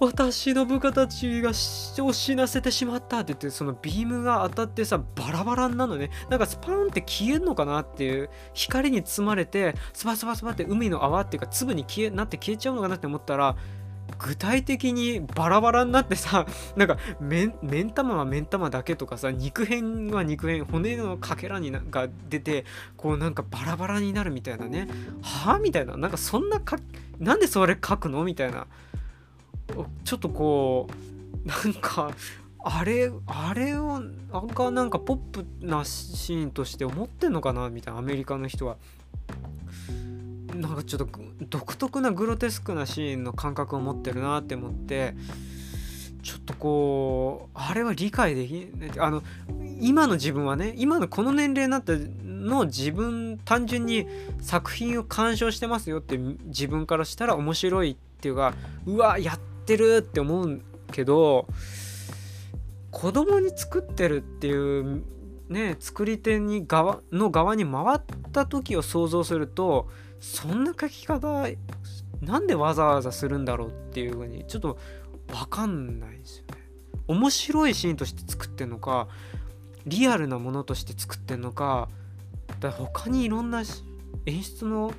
私の部下たちがを死なせてしまったって言ってそのビームが当たってさバラバラになるのね。なんかスパーンって消えんのかなっていう光に包まれてスパスパスパって海の泡っていうか粒に消えなって消えちゃうのかなって思ったら具体的にバラバラになってさ なんか目ん玉は目ん玉だけとかさ肉片は肉片骨のかけらになんか出てこうなんかバラバラになるみたいなね。はあみたいな。なんかそんなかなんでそれ書くのみたいな。ちょっとこうなんかあれあれをあがなんかポップなシーンとして思ってんのかなみたいなアメリカの人は。なんかちょっと独特なグロテスクなシーンの感覚を持ってるなって思って。ちょっとこうあれは理解できあの今の自分はね今のこの年齢になっての自分単純に作品を鑑賞してますよって自分からしたら面白いっていうかうわやっってるって思うけど子供に作ってるっていうね作り手に側の側に回った時を想像するとそんな書き方なんでわざわざするんだろうっていうふうにちょっと分かんないですよね。面白いシーンとして作ってんのかリアルなものとして作ってんのかだ他にいろんな演出の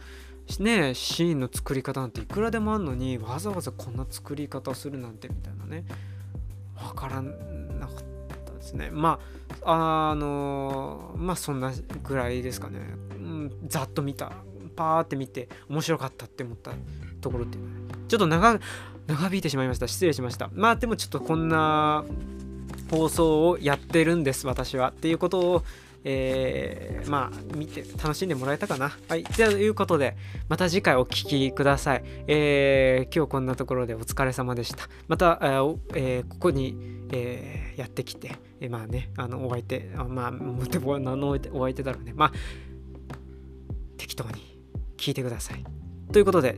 ねシーンの作り方なんていくらでもあるのにわざわざこんな作り方をするなんてみたいなね分からなかったですね。まああのまあそんなぐらいですかね、うん、ざっと見た。パーって見て面白かったって思ったところっていう、ちょっと長長引いてしまいました。失礼しました。まあでもちょっとこんな放送をやってるんです私は。っていうことをえー、まあ、見て、楽しんでもらえたかな。はい。ということで、また次回お聴きください。えー、今日こんなところでお疲れ様でした。また、えー、ここに、えー、やってきて、えー、まあね、あの、お相手、あまあ、もても何のお相手だろうね。まあ、適当に聞いてください。ということで、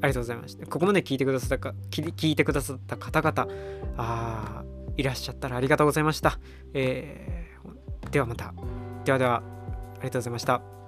ありがとうございました。ここまで聞いてくださったか、聞いてくださった方々、あいらっしゃったらありがとうございました。えー、ではまた。ではでは、ありがとうございました。